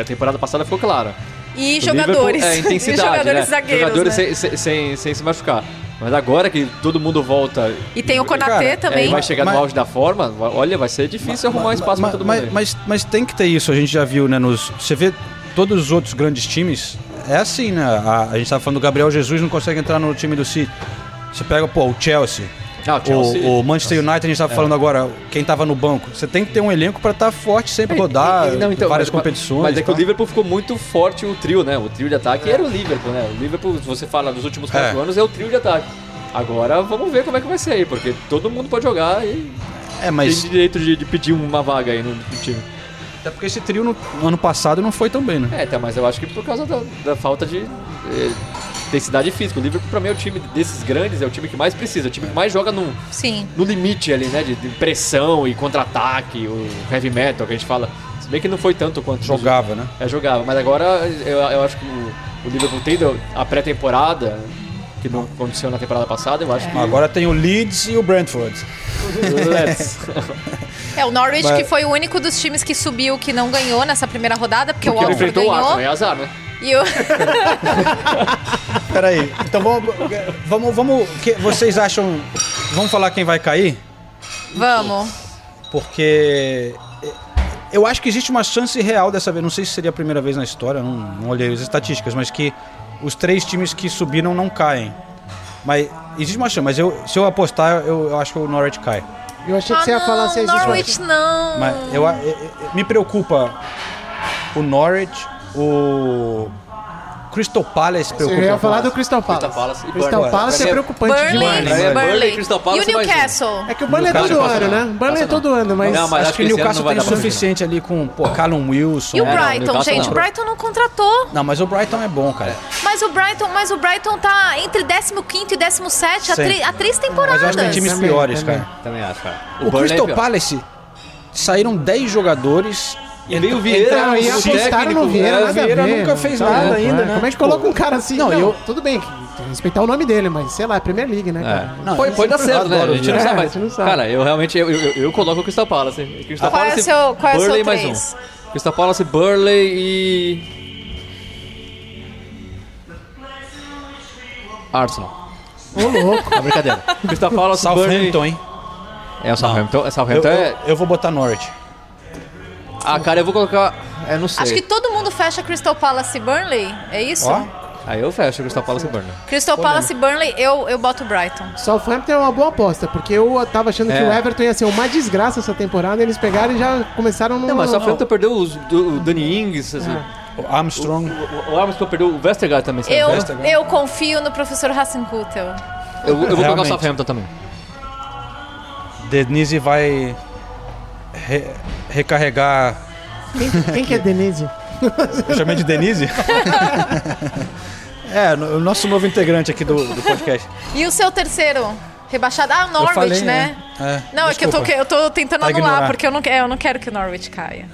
A temporada passada ficou claro. E O jogadores. Liverpool, é, intensidade, e jogadores né? zagueiros. jogadores né? sem, sem, sem se machucar. Mas agora que todo mundo volta E tem o Konaté é, também. e vai chegar Mas- no auge da forma, olha, vai ser difícil arrumar espaço pra mas, todo mundo. mas, mas, mas tem que ter isso, a gente já viu, né? Nos, você vê todos os outros grandes times, é assim, né? A, a gente tava falando do Gabriel Jesus não consegue entrar no time do City. Você pega, pô, o Chelsea. Ah, o Chelsea- o, o Manchester United, a gente tava É. falando agora, quem tava no banco. Você tem que ter um elenco pra estar forte, sempre rodar, Não, então, várias mas- competições. Mas é que tá? o Liverpool ficou muito forte o trio, né? O trio de ataque era o Liverpool, né? O Liverpool, se você fala dos últimos quatro É. anos, é o trio de ataque. Agora vamos ver como é que vai ser aí, porque todo mundo pode jogar e É, mas tem direito de, de pedir uma vaga aí no, no time. até porque esse trio no, no ano passado não foi tão bem, né? É, tá, mas eu acho que por causa da, da falta de densidade física. O Liverpool, pra mim, é o time desses grandes, é o time que mais precisa, é o time que mais joga no, Sim. no limite ali, né? De, de pressão e contra-ataque, o heavy metal que a gente fala. Se bem que não foi tanto quanto. nos Jogava, né? É, jogava. Mas agora eu, eu acho que o, o Liverpool tendo a pré-temporada, que não aconteceu na temporada passada, eu acho que. Agora tem o Leeds e o Brentford. É, o Norwich Mas- que foi o único dos times que subiu que não ganhou nessa primeira rodada, porque, Porque o ele Watford enfrentou o ganhou. Arsenal, é azar, né? E o... Peraí, então vamos. Vamos. vamos que vocês acham. Vamos falar quem vai cair? Vamos. Porque. Eu acho que existe uma chance real dessa vez. Não sei se seria a primeira vez na história, não, não olhei as estatísticas, mas que os três times que subiram não caem. Mas existe uma chance, mas eu, se eu apostar, eu, eu acho que o Norwich cai. Eu achei que você ia falar se Ah, não, existe uma- Norwich não. Mas eu, eu- eu- me preocupa o Norwich, o Crystal Palace Eu preocupa. ia falar do Crystal Palace. Crystal Palace e Crystal. Palace é é preocupante Burnley, demais. É, Burnley, Burnley. Crystal Palace e o um. Newcastle? É que o Burnley é todo ano, não. né? Burnley é todo ano, mas... Não, mas Acho acho que o Newcastle tem pra suficiente ali com, pô, Callum Wilson. E o É, não, Brighton, Newcastle gente? não. O Brighton não contratou. Não, mas o Brighton é bom, cara. Mas o Brighton, mas o Brighton tá entre 15 e 17 há, tri- há três Mas temporadas. eu acho que tem times Também, piores, também. cara. Também acho, cara. O, é Crystal. Palace saíram 10 jogadores. E veio o Vieira, entraram Não, e apostaram no Vieira, É, nada a Vieira ver, nunca não fez tá nada ainda, é. né? Como é que Pô, coloca um cara assim? Não, Não, eu- tudo bem, que tem que respeitar o nome dele, mas sei lá, é Premier League, né, cara? Não, Pode, eu pode dar certo, né? A gente não É, sabe, a mas, gente não sabe. Cara, eu realmente eu, eu, eu coloco o Crystal Palace. Crystal Qual é o Palace, seu- qual é o seu Burnley mais três? um. Crystal Palace, Burley e... Arsenal. Ô, louco. É brincadeira. Crystal Palace. Southampton, hein? É o Southampton. É, Eu, Southampton é... eu, eu vou botar Norwich. Ah, cara, eu vou colocar... É, não sei. Acho que todo mundo fecha Crystal Palace e Burnley, é isso? Ó, Aí eu fecho o Crystal Palace e Burnley. Crystal Palace e Burnley, eu, eu boto Brighton. Southampton é uma boa aposta, porque eu tava achando que É. o Everton ia ser uma desgraça essa temporada, eles pegaram e já começaram no... Não, mas Southampton perdeu os, do, o Danny Ings, assim. o Armstrong. o, o Armstrong perdeu o Vestergaard também, sabe? Eu, Vestergaard. eu confio no professor Hassenkutel. Eu, eu vou colocar o Realmente. Southampton também. Denise vai re- recarregar. Quem, quem que é Denise? Eu chamei de Denise? é, o nosso novo integrante aqui do, do podcast. E o seu terceiro? Rebaixado? Ah, o Norwich, falei, né? É, Não, é que eu tô, desculpa. eu tô tentando Vai anular, ignorar. porque eu não, que- eu não quero que o Norwich caia.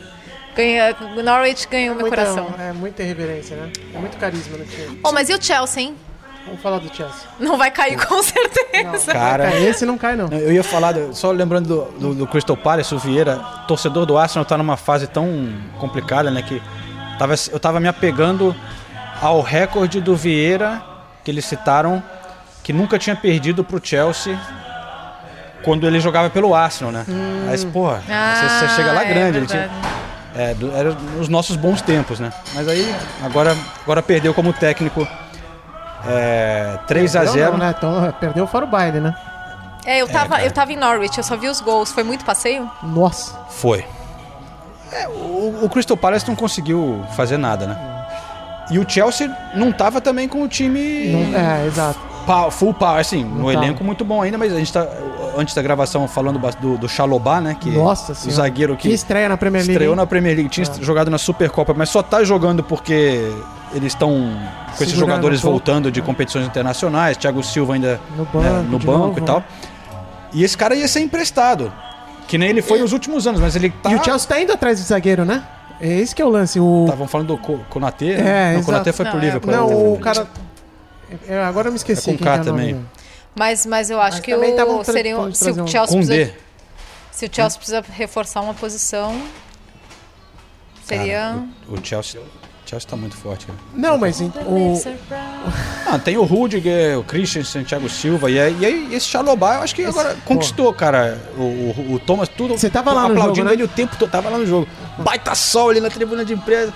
Ganha, o Norwich ganhou meu Muita- coração. É muita irreverência, né? É muito carisma no time. Oh, mas e o Chelsea, hein? Vamos falar do Chelsea. Não vai cair com certeza. Cara, É, esse não cai, não. Não, Eu ia falar, do- só lembrando do, do- do Crystal Palace, o Vieira, torcedor do Arsenal tá numa fase tão complicada, né? Que tava, eu tava me apegando ao recorde do Vieira, que eles citaram, que nunca tinha perdido pro Chelsea quando ele jogava pelo Arsenal, né? Mas, porra, você, você chega lá Ah, é grande. ele tinha, é, do- era nos nossos bons tempos, né? Mas aí, agora, agora perdeu como técnico. É, 3 a Não, 0 não, né? Então, perdeu fora o baile, né? É, eu tava, cara. eu tava em Norwich, eu só vi os gols. Foi muito passeio? Nossa. Foi. É, o, o Crystal Palace não conseguiu fazer nada, né? E o Chelsea não tava também com o time Não- é, exato. full power, assim, no tava. elenco muito bom ainda, mas a gente tá, antes da gravação, falando do, do Chalobah, né? Que Nossa o zagueiro que, Que estreia na Premier League. estreou na Premier League, tinha jogado na Supercopa, mas só tá jogando porque eles estão com esses Segurando jogadores um pouco. voltando de competições internacionais, Thiago Silva ainda No banco, né, no banco novo, e tal. E esse cara ia ser emprestado. Que nem ele foi nos últimos anos, mas ele tá. E o Chelsea tá indo atrás de zagueiro, né? É esse que é o lance. O... Estavam falando do Konatê? É, não, o. Konatê foi pro Não, é- Liverpool. Não, o cara... É, agora eu me esqueci É com K é nome também. dele. Mas, mas eu acho Mas que também o, seria, se o um- Chelsea Com precisa, se o Chelsea precisa reforçar uma posição, seria Cara, o, o Chelsea, Chelsea tá muito forte. Cara. Não, mas o... Ah, tem o Rudiger, o Christensen, Thiago Silva. E aí, e aí esse Chalobah, eu acho que agora conquistou, cara. O, o, o Thomas, tudo. Você tava lá no aplaudindo jogo, né? ele o tempo todo. Tava lá no jogo. Baita sol ali na tribuna de empresa.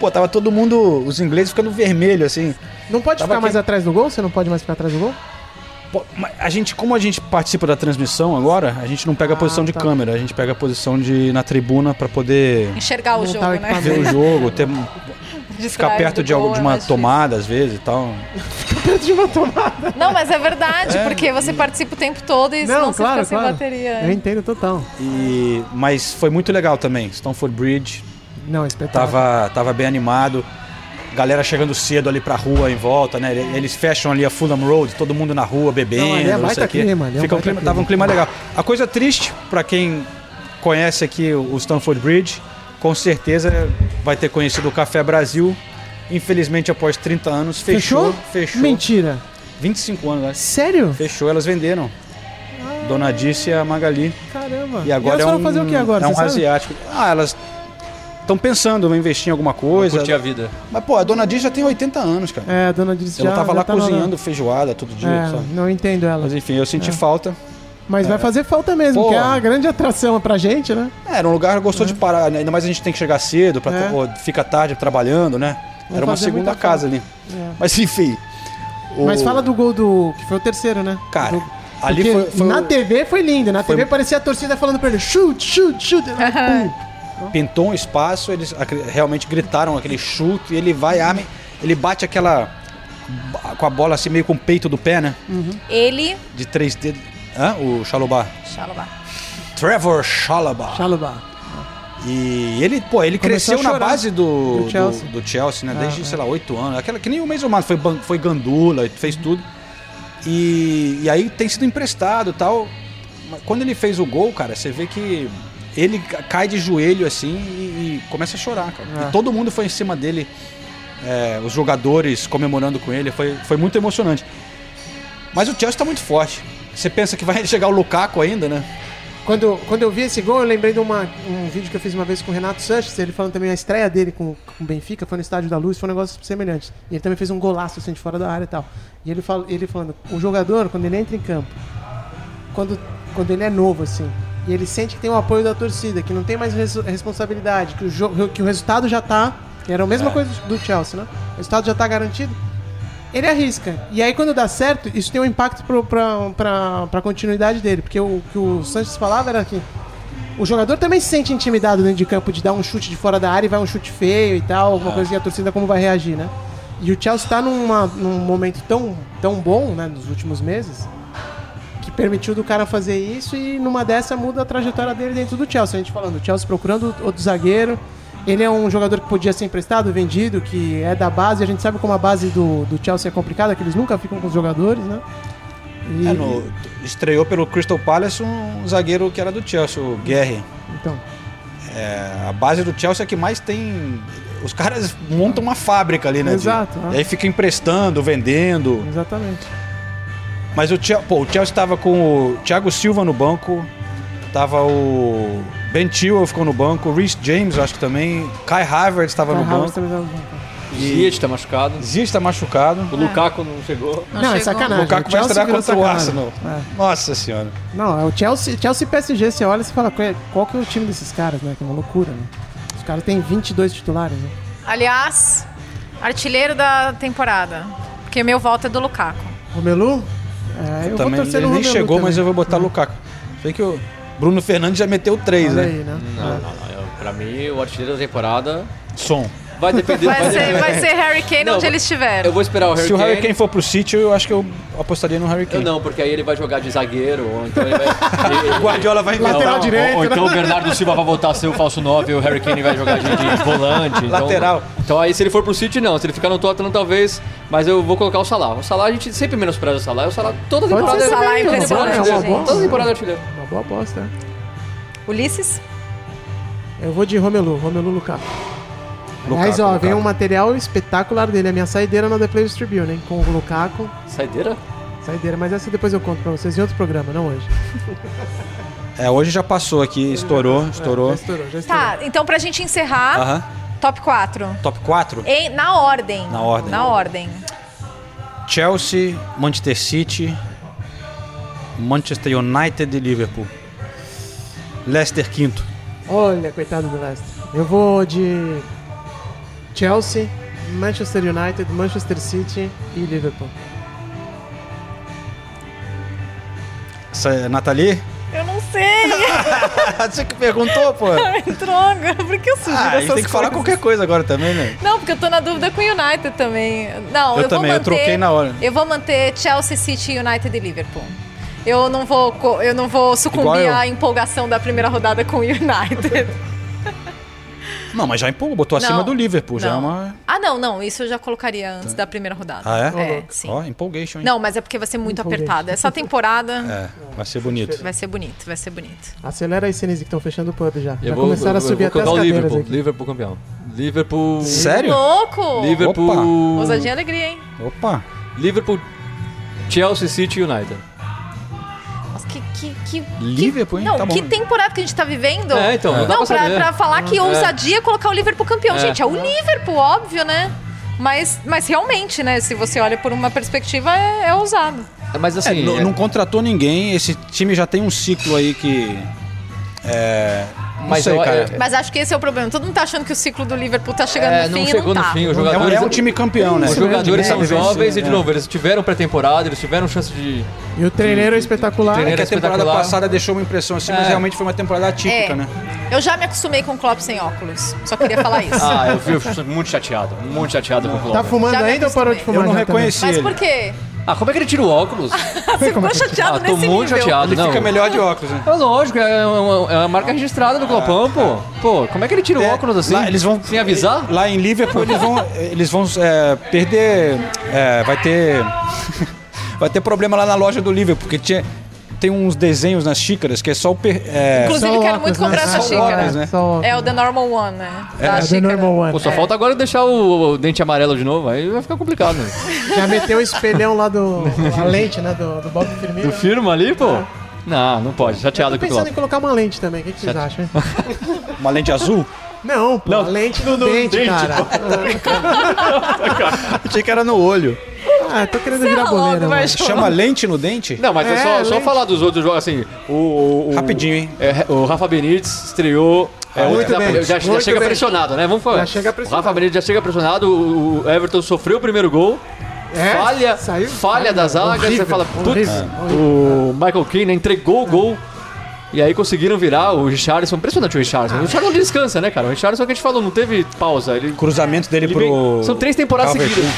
Pô, tava todo mundo, os ingleses ficando vermelho, assim. Não pode Tava ficar aqui- mais atrás do gol? Você não pode mais ficar atrás do gol? A gente, como a gente participa da transmissão agora, a gente não pega a Ah, posição de tá. câmera, a gente pega a posição de na tribuna pra poder enxergar o jogo, né? ver o jogo, ter, De ficar perto de, algo- gol de uma tomada às vezes e tal. de uma tomada. Não, mas é verdade, É. porque você participa o tempo todo e senão Não, você claro, fica sem claro. bateria. Eu entendo total. E, mas foi muito legal também. Stamford Bridge Não, espetáculo. tava, tava bem animado. Galera chegando cedo ali pra rua em volta, né? Eles fecham ali a Fulham Road, todo mundo na rua bebendo. Não, ali é baita clima, ali é Fica um clima. Tava um clima legal. A coisa triste, pra quem conhece aqui o Stamford Bridge, com certeza vai ter conhecido o Café Brasil. Infelizmente, após 30 anos, fechou. Fechou. Mentira. 25 anos, né? Sério? Fechou, elas venderam. Dona Dice e a Magali. Caramba. E agora elas é foram um, fazer o que agora? é um asiático. Ah, elas estão pensando em investir em alguma coisa. Curtir a vida. Mas, pô, a Dona Dice já tem 80 anos, cara. É, a dona Ela já, tava já lá tava cozinhando feijoada todo dia, É, sabe? não entendo ela. Mas enfim, eu senti falta. Mas vai fazer falta mesmo, Pô. que é uma grande atração pra gente, né? É, era um lugar que gostou de parar, né? ainda mais a gente tem que chegar cedo, pra É. pô, fica tarde trabalhando, né? Vai Era uma segunda casa ali. É. Mas enfim. o- Mas fala do gol do. que foi o terceiro, né? Cara, Do- ali foi- foi Na TV foi lindo, na foi- TV parecia a torcida falando pra ele: shoot, shoot, shoot. Pintou um espaço, eles realmente gritaram aquele chute e ele vai, arma. ele bate aquela. com a bola assim meio com o peito do pé, né? Ele. De três dedos. Hã? O Chalobah. Xalabá. Trevor Chalobah. Chalobah. E ele, pô, ele Começou cresceu na base do, do do, Chelsea. do Chelsea, né? Ah, Desde, é. sei lá, oito anos. Aquela que nem o Mount, foi, foi gandula, fez tudo. E, e aí tem sido emprestado e tal. Mas Quando ele fez o gol, cara, você vê que ele ca- cai de joelho assim e, e começa a chorar, cara. Ah. E todo mundo foi em cima dele, é, os jogadores comemorando com ele, foi, foi muito emocionante. Mas o Chelsea tá muito forte. Você pensa que vai chegar o Lukaku ainda, né? Quando, quando eu vi esse gol, eu lembrei de uma, um vídeo que eu fiz uma vez com o Renato Sanches, ele falando também a estreia dele com, com o Benfica, foi no Estádio da Luz, foi um negócio semelhante. E ele também fez um golaço assim de fora da área e tal. E ele, fala, ele falando, o jogador, quando ele entra em campo, quando, quando ele é novo, assim, e ele sente que tem o apoio da torcida, que não tem mais res- responsabilidade, que o, jo- que o resultado já tá. Era a mesma É. coisa do Chelsea, né? O resultado já tá garantido. Ele arrisca. E aí, quando dá certo, isso tem um impacto pra, pra continuidade dele. Porque o que o Sanches falava era que o jogador também se sente intimidado dentro de campo de dar um chute de fora da área e vai um chute feio e tal, alguma coisa que a torcida como vai reagir, né? E o Chelsea tá numa, num momento tão, tão bom, né, nos últimos meses, permitiu do cara fazer isso e numa dessa muda a trajetória dele dentro do Chelsea. A gente falando, o Chelsea procurando outro zagueiro. Ele é um jogador que podia ser emprestado, vendido, que é da base. A gente sabe como a base do, do Chelsea é complicada, que eles nunca ficam com os jogadores, né? E- É, no- estreou pelo Crystal Palace um zagueiro que era do Chelsea, o Guerre. Então, É, a base do Chelsea é que mais tem. Os caras montam uma fábrica ali, né? de- Exato, é. E aí fica emprestando, vendendo. exatamente. Mas o Chelsea, pô, o Chelsea tava com o Thiago Silva no banco, tava o Ben Chilwell ficou no banco, o Reece James, eu acho que também, Kai Havertz estava no Havertz banco. tá no banco. Ziyech tá machucado. Ziyech tá machucado. O Lukaku não chegou. Não, Não, é sacanagem. O Lukaku O vai estrear contra o sacanagem. Arsenal. É. Nossa senhora. Não, é o Chelsea, Chelsea e PSG, você olha e você fala, qual é, qual que é o time desses caras, né? Que é uma loucura, né? Os caras têm 22 titulares, né? Aliás, artilheiro da temporada. Porque meu voto é do Lukaku. Romelu? É, eu também ele nem chegou, também. mas eu vou botar Lukaku. Sei que o Bruno Fernandes já meteu três, né? aí, né? Não, não, não. Eu- Pra mim, o artilheiro da temporada Som. Vai depender. Vai ser, depender- vai ser Harry Kane Não, onde eu ele estiver. Eu vou esperar o Harry Se o Kane. Harry Kane for pro City, eu acho que eu apostaria no Harry Eu Kane. não, porque aí ele vai jogar de zagueiro, ou então ele vai. O Guardiola vai Lateral direito. Ou, ou então o Bernardo Silva vai voltar a ser o falso 9 e o Harry Kane vai jogar de, de volante. então- Lateral. Então aí se ele for pro City, não. Se ele ficar no Tottenham, talvez. Mas eu vou colocar o Salah. O Salah a gente sempre menospreza o Salah. O Salah toda Pode temporada ser Salah é impressionante, temporada é uma artilheiro. boa. Toda temporada é artilheiro. Uma boa aposta, né? Ulisses? Eu vou de Romelu, Romelu Lukaku. Aliás, ó, Lukaku. vem um material espetacular dele, a minha saideira na The Players Tribune, hein? Com o Lukaku. Saideira? Saideira, mas essa depois eu conto pra vocês em outro programa, não hoje. É, hoje já passou aqui, estourou, estourou. Já estourou, já estourou. Tá, então pra gente encerrar, Aham. top 4. Top 4? Em, na ordem. Na ordem. Na ordem. Chelsea, Manchester City, Manchester United e Liverpool. Leicester quinto. Olha, coitado do Leicester. Eu vou de Chelsea, Manchester United, Manchester City e Liverpool. Essa é Nathalie? Eu não sei. Você que perguntou, pô. Droga. Por que eu sugiro Ah, essas tem que falar coisas? qualquer coisa agora também, né? Não, porque eu tô na dúvida com o United também. Não, Eu eu, também, vou eu manter, troquei na hora. Eu vou manter Chelsea, City, United e Liverpool. Eu não vou, eu não vou sucumbir eu. à empolgação da primeira rodada com o United. Não, mas já empolgou, botou acima Não, do Liverpool, já é não. uma... Ah, não, não. Isso eu já colocaria antes da primeira rodada. Ah, é? É, sim. Ó, empolgation, hein? Não, mas é porque vai ser muito apertada. Essa temporada É, vai ser bonito. vai ser bonito, vai ser bonito. Acelera aí, Sinise, que estão fechando o pub já. Eu já vou, começaram eu- a subir eu até vou as o cadeiras Liverpool. aqui. Liverpool campeão. Liverpool. Sério? Louco! Liverpool. Ousadia e alegria, hein? Opa! Liverpool, Chelsea, City e United. Que, que, que, Liverpool, hein? Não, Tá bom. que temporada que a gente tá vivendo. É, então, não dá Não, pra pra, falar que É. ousadia é colocar o Liverpool campeão. É. Gente, é o Liverpool, óbvio, né? Mas, mas realmente, né? Se você olha por uma perspectiva, é, é ousado. É, Mas É, assim. não, é- não contratou ninguém, esse time já tem um ciclo aí que... É... Não Mas sei, eu- cara. é- Mas acho que esse é o problema. Todo mundo tá achando que o ciclo do Liverpool tá chegando É, no não fim chegou e não no tá. fim. Os É, um- jogadores, é um time campeão, né? os jogadores É, são é, jovens e, de é. novo, eles tiveram pré-temporada, eles tiveram chance de. E o treineiro é espetacular. Treine- É que a temporada espetacular. passada deixou uma impressão assim, mas É. realmente foi uma temporada atípica, É. né? Eu já me acostumei com o Klopp sem óculos. Só queria falar isso. Ah, eu vi, eu fui muito chateado. Muito chateado com o Klopp. Tá fumando ainda ou parou de fumar? Eu não reconheci Mas por quê? Ah, como é que ele tira o óculos? Você ficou chateado Ah, tô nesse muito nível. chateado. Ele não. fica melhor de óculos, né? É lógico, é uma, é uma marca registrada do Clopão, pô. Pô, como é que ele tira o É, óculos assim? lá eles vão- Sem avisar? Lá em Liverpool eles vão, eles vão é, perder. é, vai ter. vai ter problema lá na loja do Liverpool, porque tinha, tem uns desenhos nas xícaras que é só o. per- é, Inclusive, Só quero óculos, muito né? comprar essa Só xícara. óculos, né? É o The Normal One, né? É, É, The normal one. Pô, só falta agora deixar o, o dente amarelo de novo, aí vai ficar complicado. Né? Já meteu o espelhão lá do. a lente, né? Do, do Bob Firmino. Do firma ali, pô? Não, não pode. Chateado tô com o pensando Klopp. em colocar uma lente também. O que, que vocês acham, hein? uma lente azul. Não, pô, Não, a lente no, no dente, dente, cara. Achei que era no olho. Ah, tô querendo Sei virar vai. João. Chama lente no dente? Não, mas é, É, só, só lente. falar dos outros jogos, assim, o... o- o- Rapidinho, hein? é, o Rafa Benítez estreou... é, Muito já, bem, já, já chega bem. pressionado, né? Vamos falar. Já chega O pressionado. Rafa Benítez já chega pressionado, o, o Everton sofreu o primeiro gol. É, falha, saiu- falha da zaga, horrível, você fala, putz, o Michael Keane entregou o gol. E aí conseguiram virar o Richarlison. Impressionante o Richarlison. O Richarlison não descansa, né, cara? O Richarlison que a gente falou, não teve pausa. Ele, Cruzamento dele ele pro. vem- São três temporadas Calvert seguidas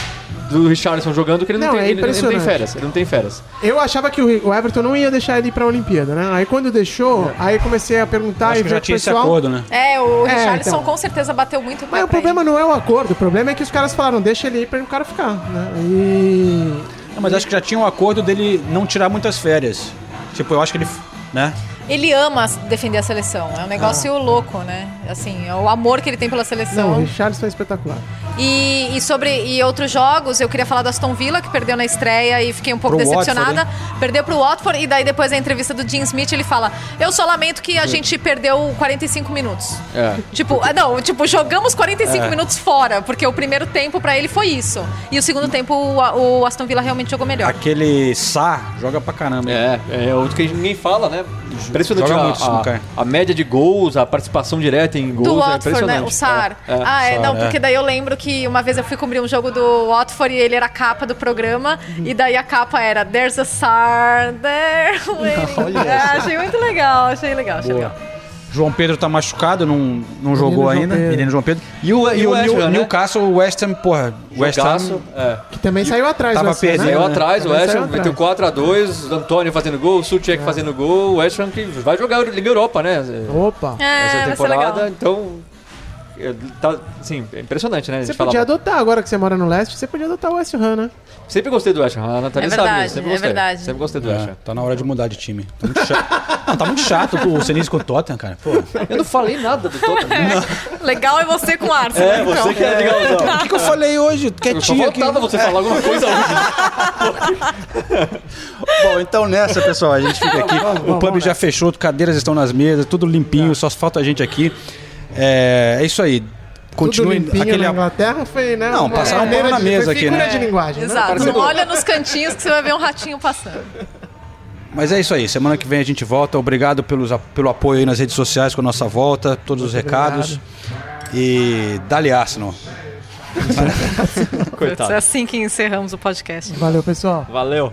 do Richarlison jogando que ele não, Não, tem, é ele, ele não tem férias. Ele não tem férias. Eu achava que o Everton não ia deixar ele ir pra Olimpíada, né? Aí quando deixou, aí comecei a perguntar Acho e que ver já tinha esse pessoal. acordo, né? É, o É, Richarlison então. com certeza bateu muito Mas o problema não é o acordo, o problema é que os caras falaram, deixa ele ir pra o cara ficar, né? E. Não, mas acho que já tinha um acordo dele não tirar muitas férias. Tipo, eu acho que ele. Né? Ele ama defender a seleção. É um negócio louco, né? Assim, é o amor que ele tem pela Não, o seleção. Richardson é espetacular. E, e sobre e outros jogos, eu queria falar do Aston Villa, que perdeu na estreia e fiquei um pouco Pro decepcionada. Watford, perdeu pro Watford e daí depois a entrevista do Jim Smith, ele fala: "Eu só lamento que a gente perdeu 45 minutos". É. Tipo, ah, não, tipo, jogamos 45 É. minutos fora, porque o primeiro tempo pra ele foi isso. E o segundo tempo o, o Aston Villa realmente jogou melhor. Aquele Sá joga pra caramba. É, é outro que ninguém fala, né? Impressionante Joga a, muito a, cara. a média de gols, a participação direta em gols do é Watford, impressionante. né? O Sar. É, é. ah, é, Sar, não, é. porque daí eu lembro que uma vez eu fui cobrir um jogo do Watford e ele era a capa do programa. E daí a capa era There's a Sar there. waiting." É, achei muito legal, achei legal, achei legal. João Pedro tá machucado, não, não jogou João ainda. Pedro. Menino João Pedro. E o, e E o West New- né? Newcastle, o West Ham, porra. O West Ham. É. Que também saiu atrás Tava do West Ham, perdendo, né? Saiu né? atrás, o West Ham meteu 4x2, o Antônio fazendo gol, o Suchek fazendo gol, o West Ham que vai jogar a Liga Europa, né? Opa! É, Essa vai ser temporada, legal. então. É, Tá, assim, é impressionante, né? Você podia adotar, agora que você mora no leste, você podia adotar o West Ham, né? Sempre gostei do West Ham, a Natália É sabe verdade, disso, sempre é gostei. verdade. Sempre gostei do West É, Ham. tá na hora de mudar de time. Tá muito chato. não, tá muito chato o Senise com o Tottenham, cara. Pô. Eu não falei nada do Tottenham. Legal é você com o Arsenal. É, então. você que é legalzão. O que, que eu falei hoje? Quietinho aqui. faltava você falar alguma coisa hoje. Bom, então nessa, pessoal, a gente fica aqui. o pub já fechou, cadeiras estão nas mesas, tudo limpinho, só falta a gente aqui. É, é isso aí. Tudo Continue limpinho aquele. na Inglaterra foi, né? Não, passaram um pano na de- mesa aqui, né? de linguagem, né? Exato. Pareceu- Não olha nos cantinhos que você vai ver um ratinho passando. Mas é isso aí. Semana que vem a gente volta. Obrigado pelos, pelo apoio aí nas redes sociais com a nossa volta, todos os recados. E dali Arsenal. É assim que encerramos o podcast. Valeu, pessoal. Valeu.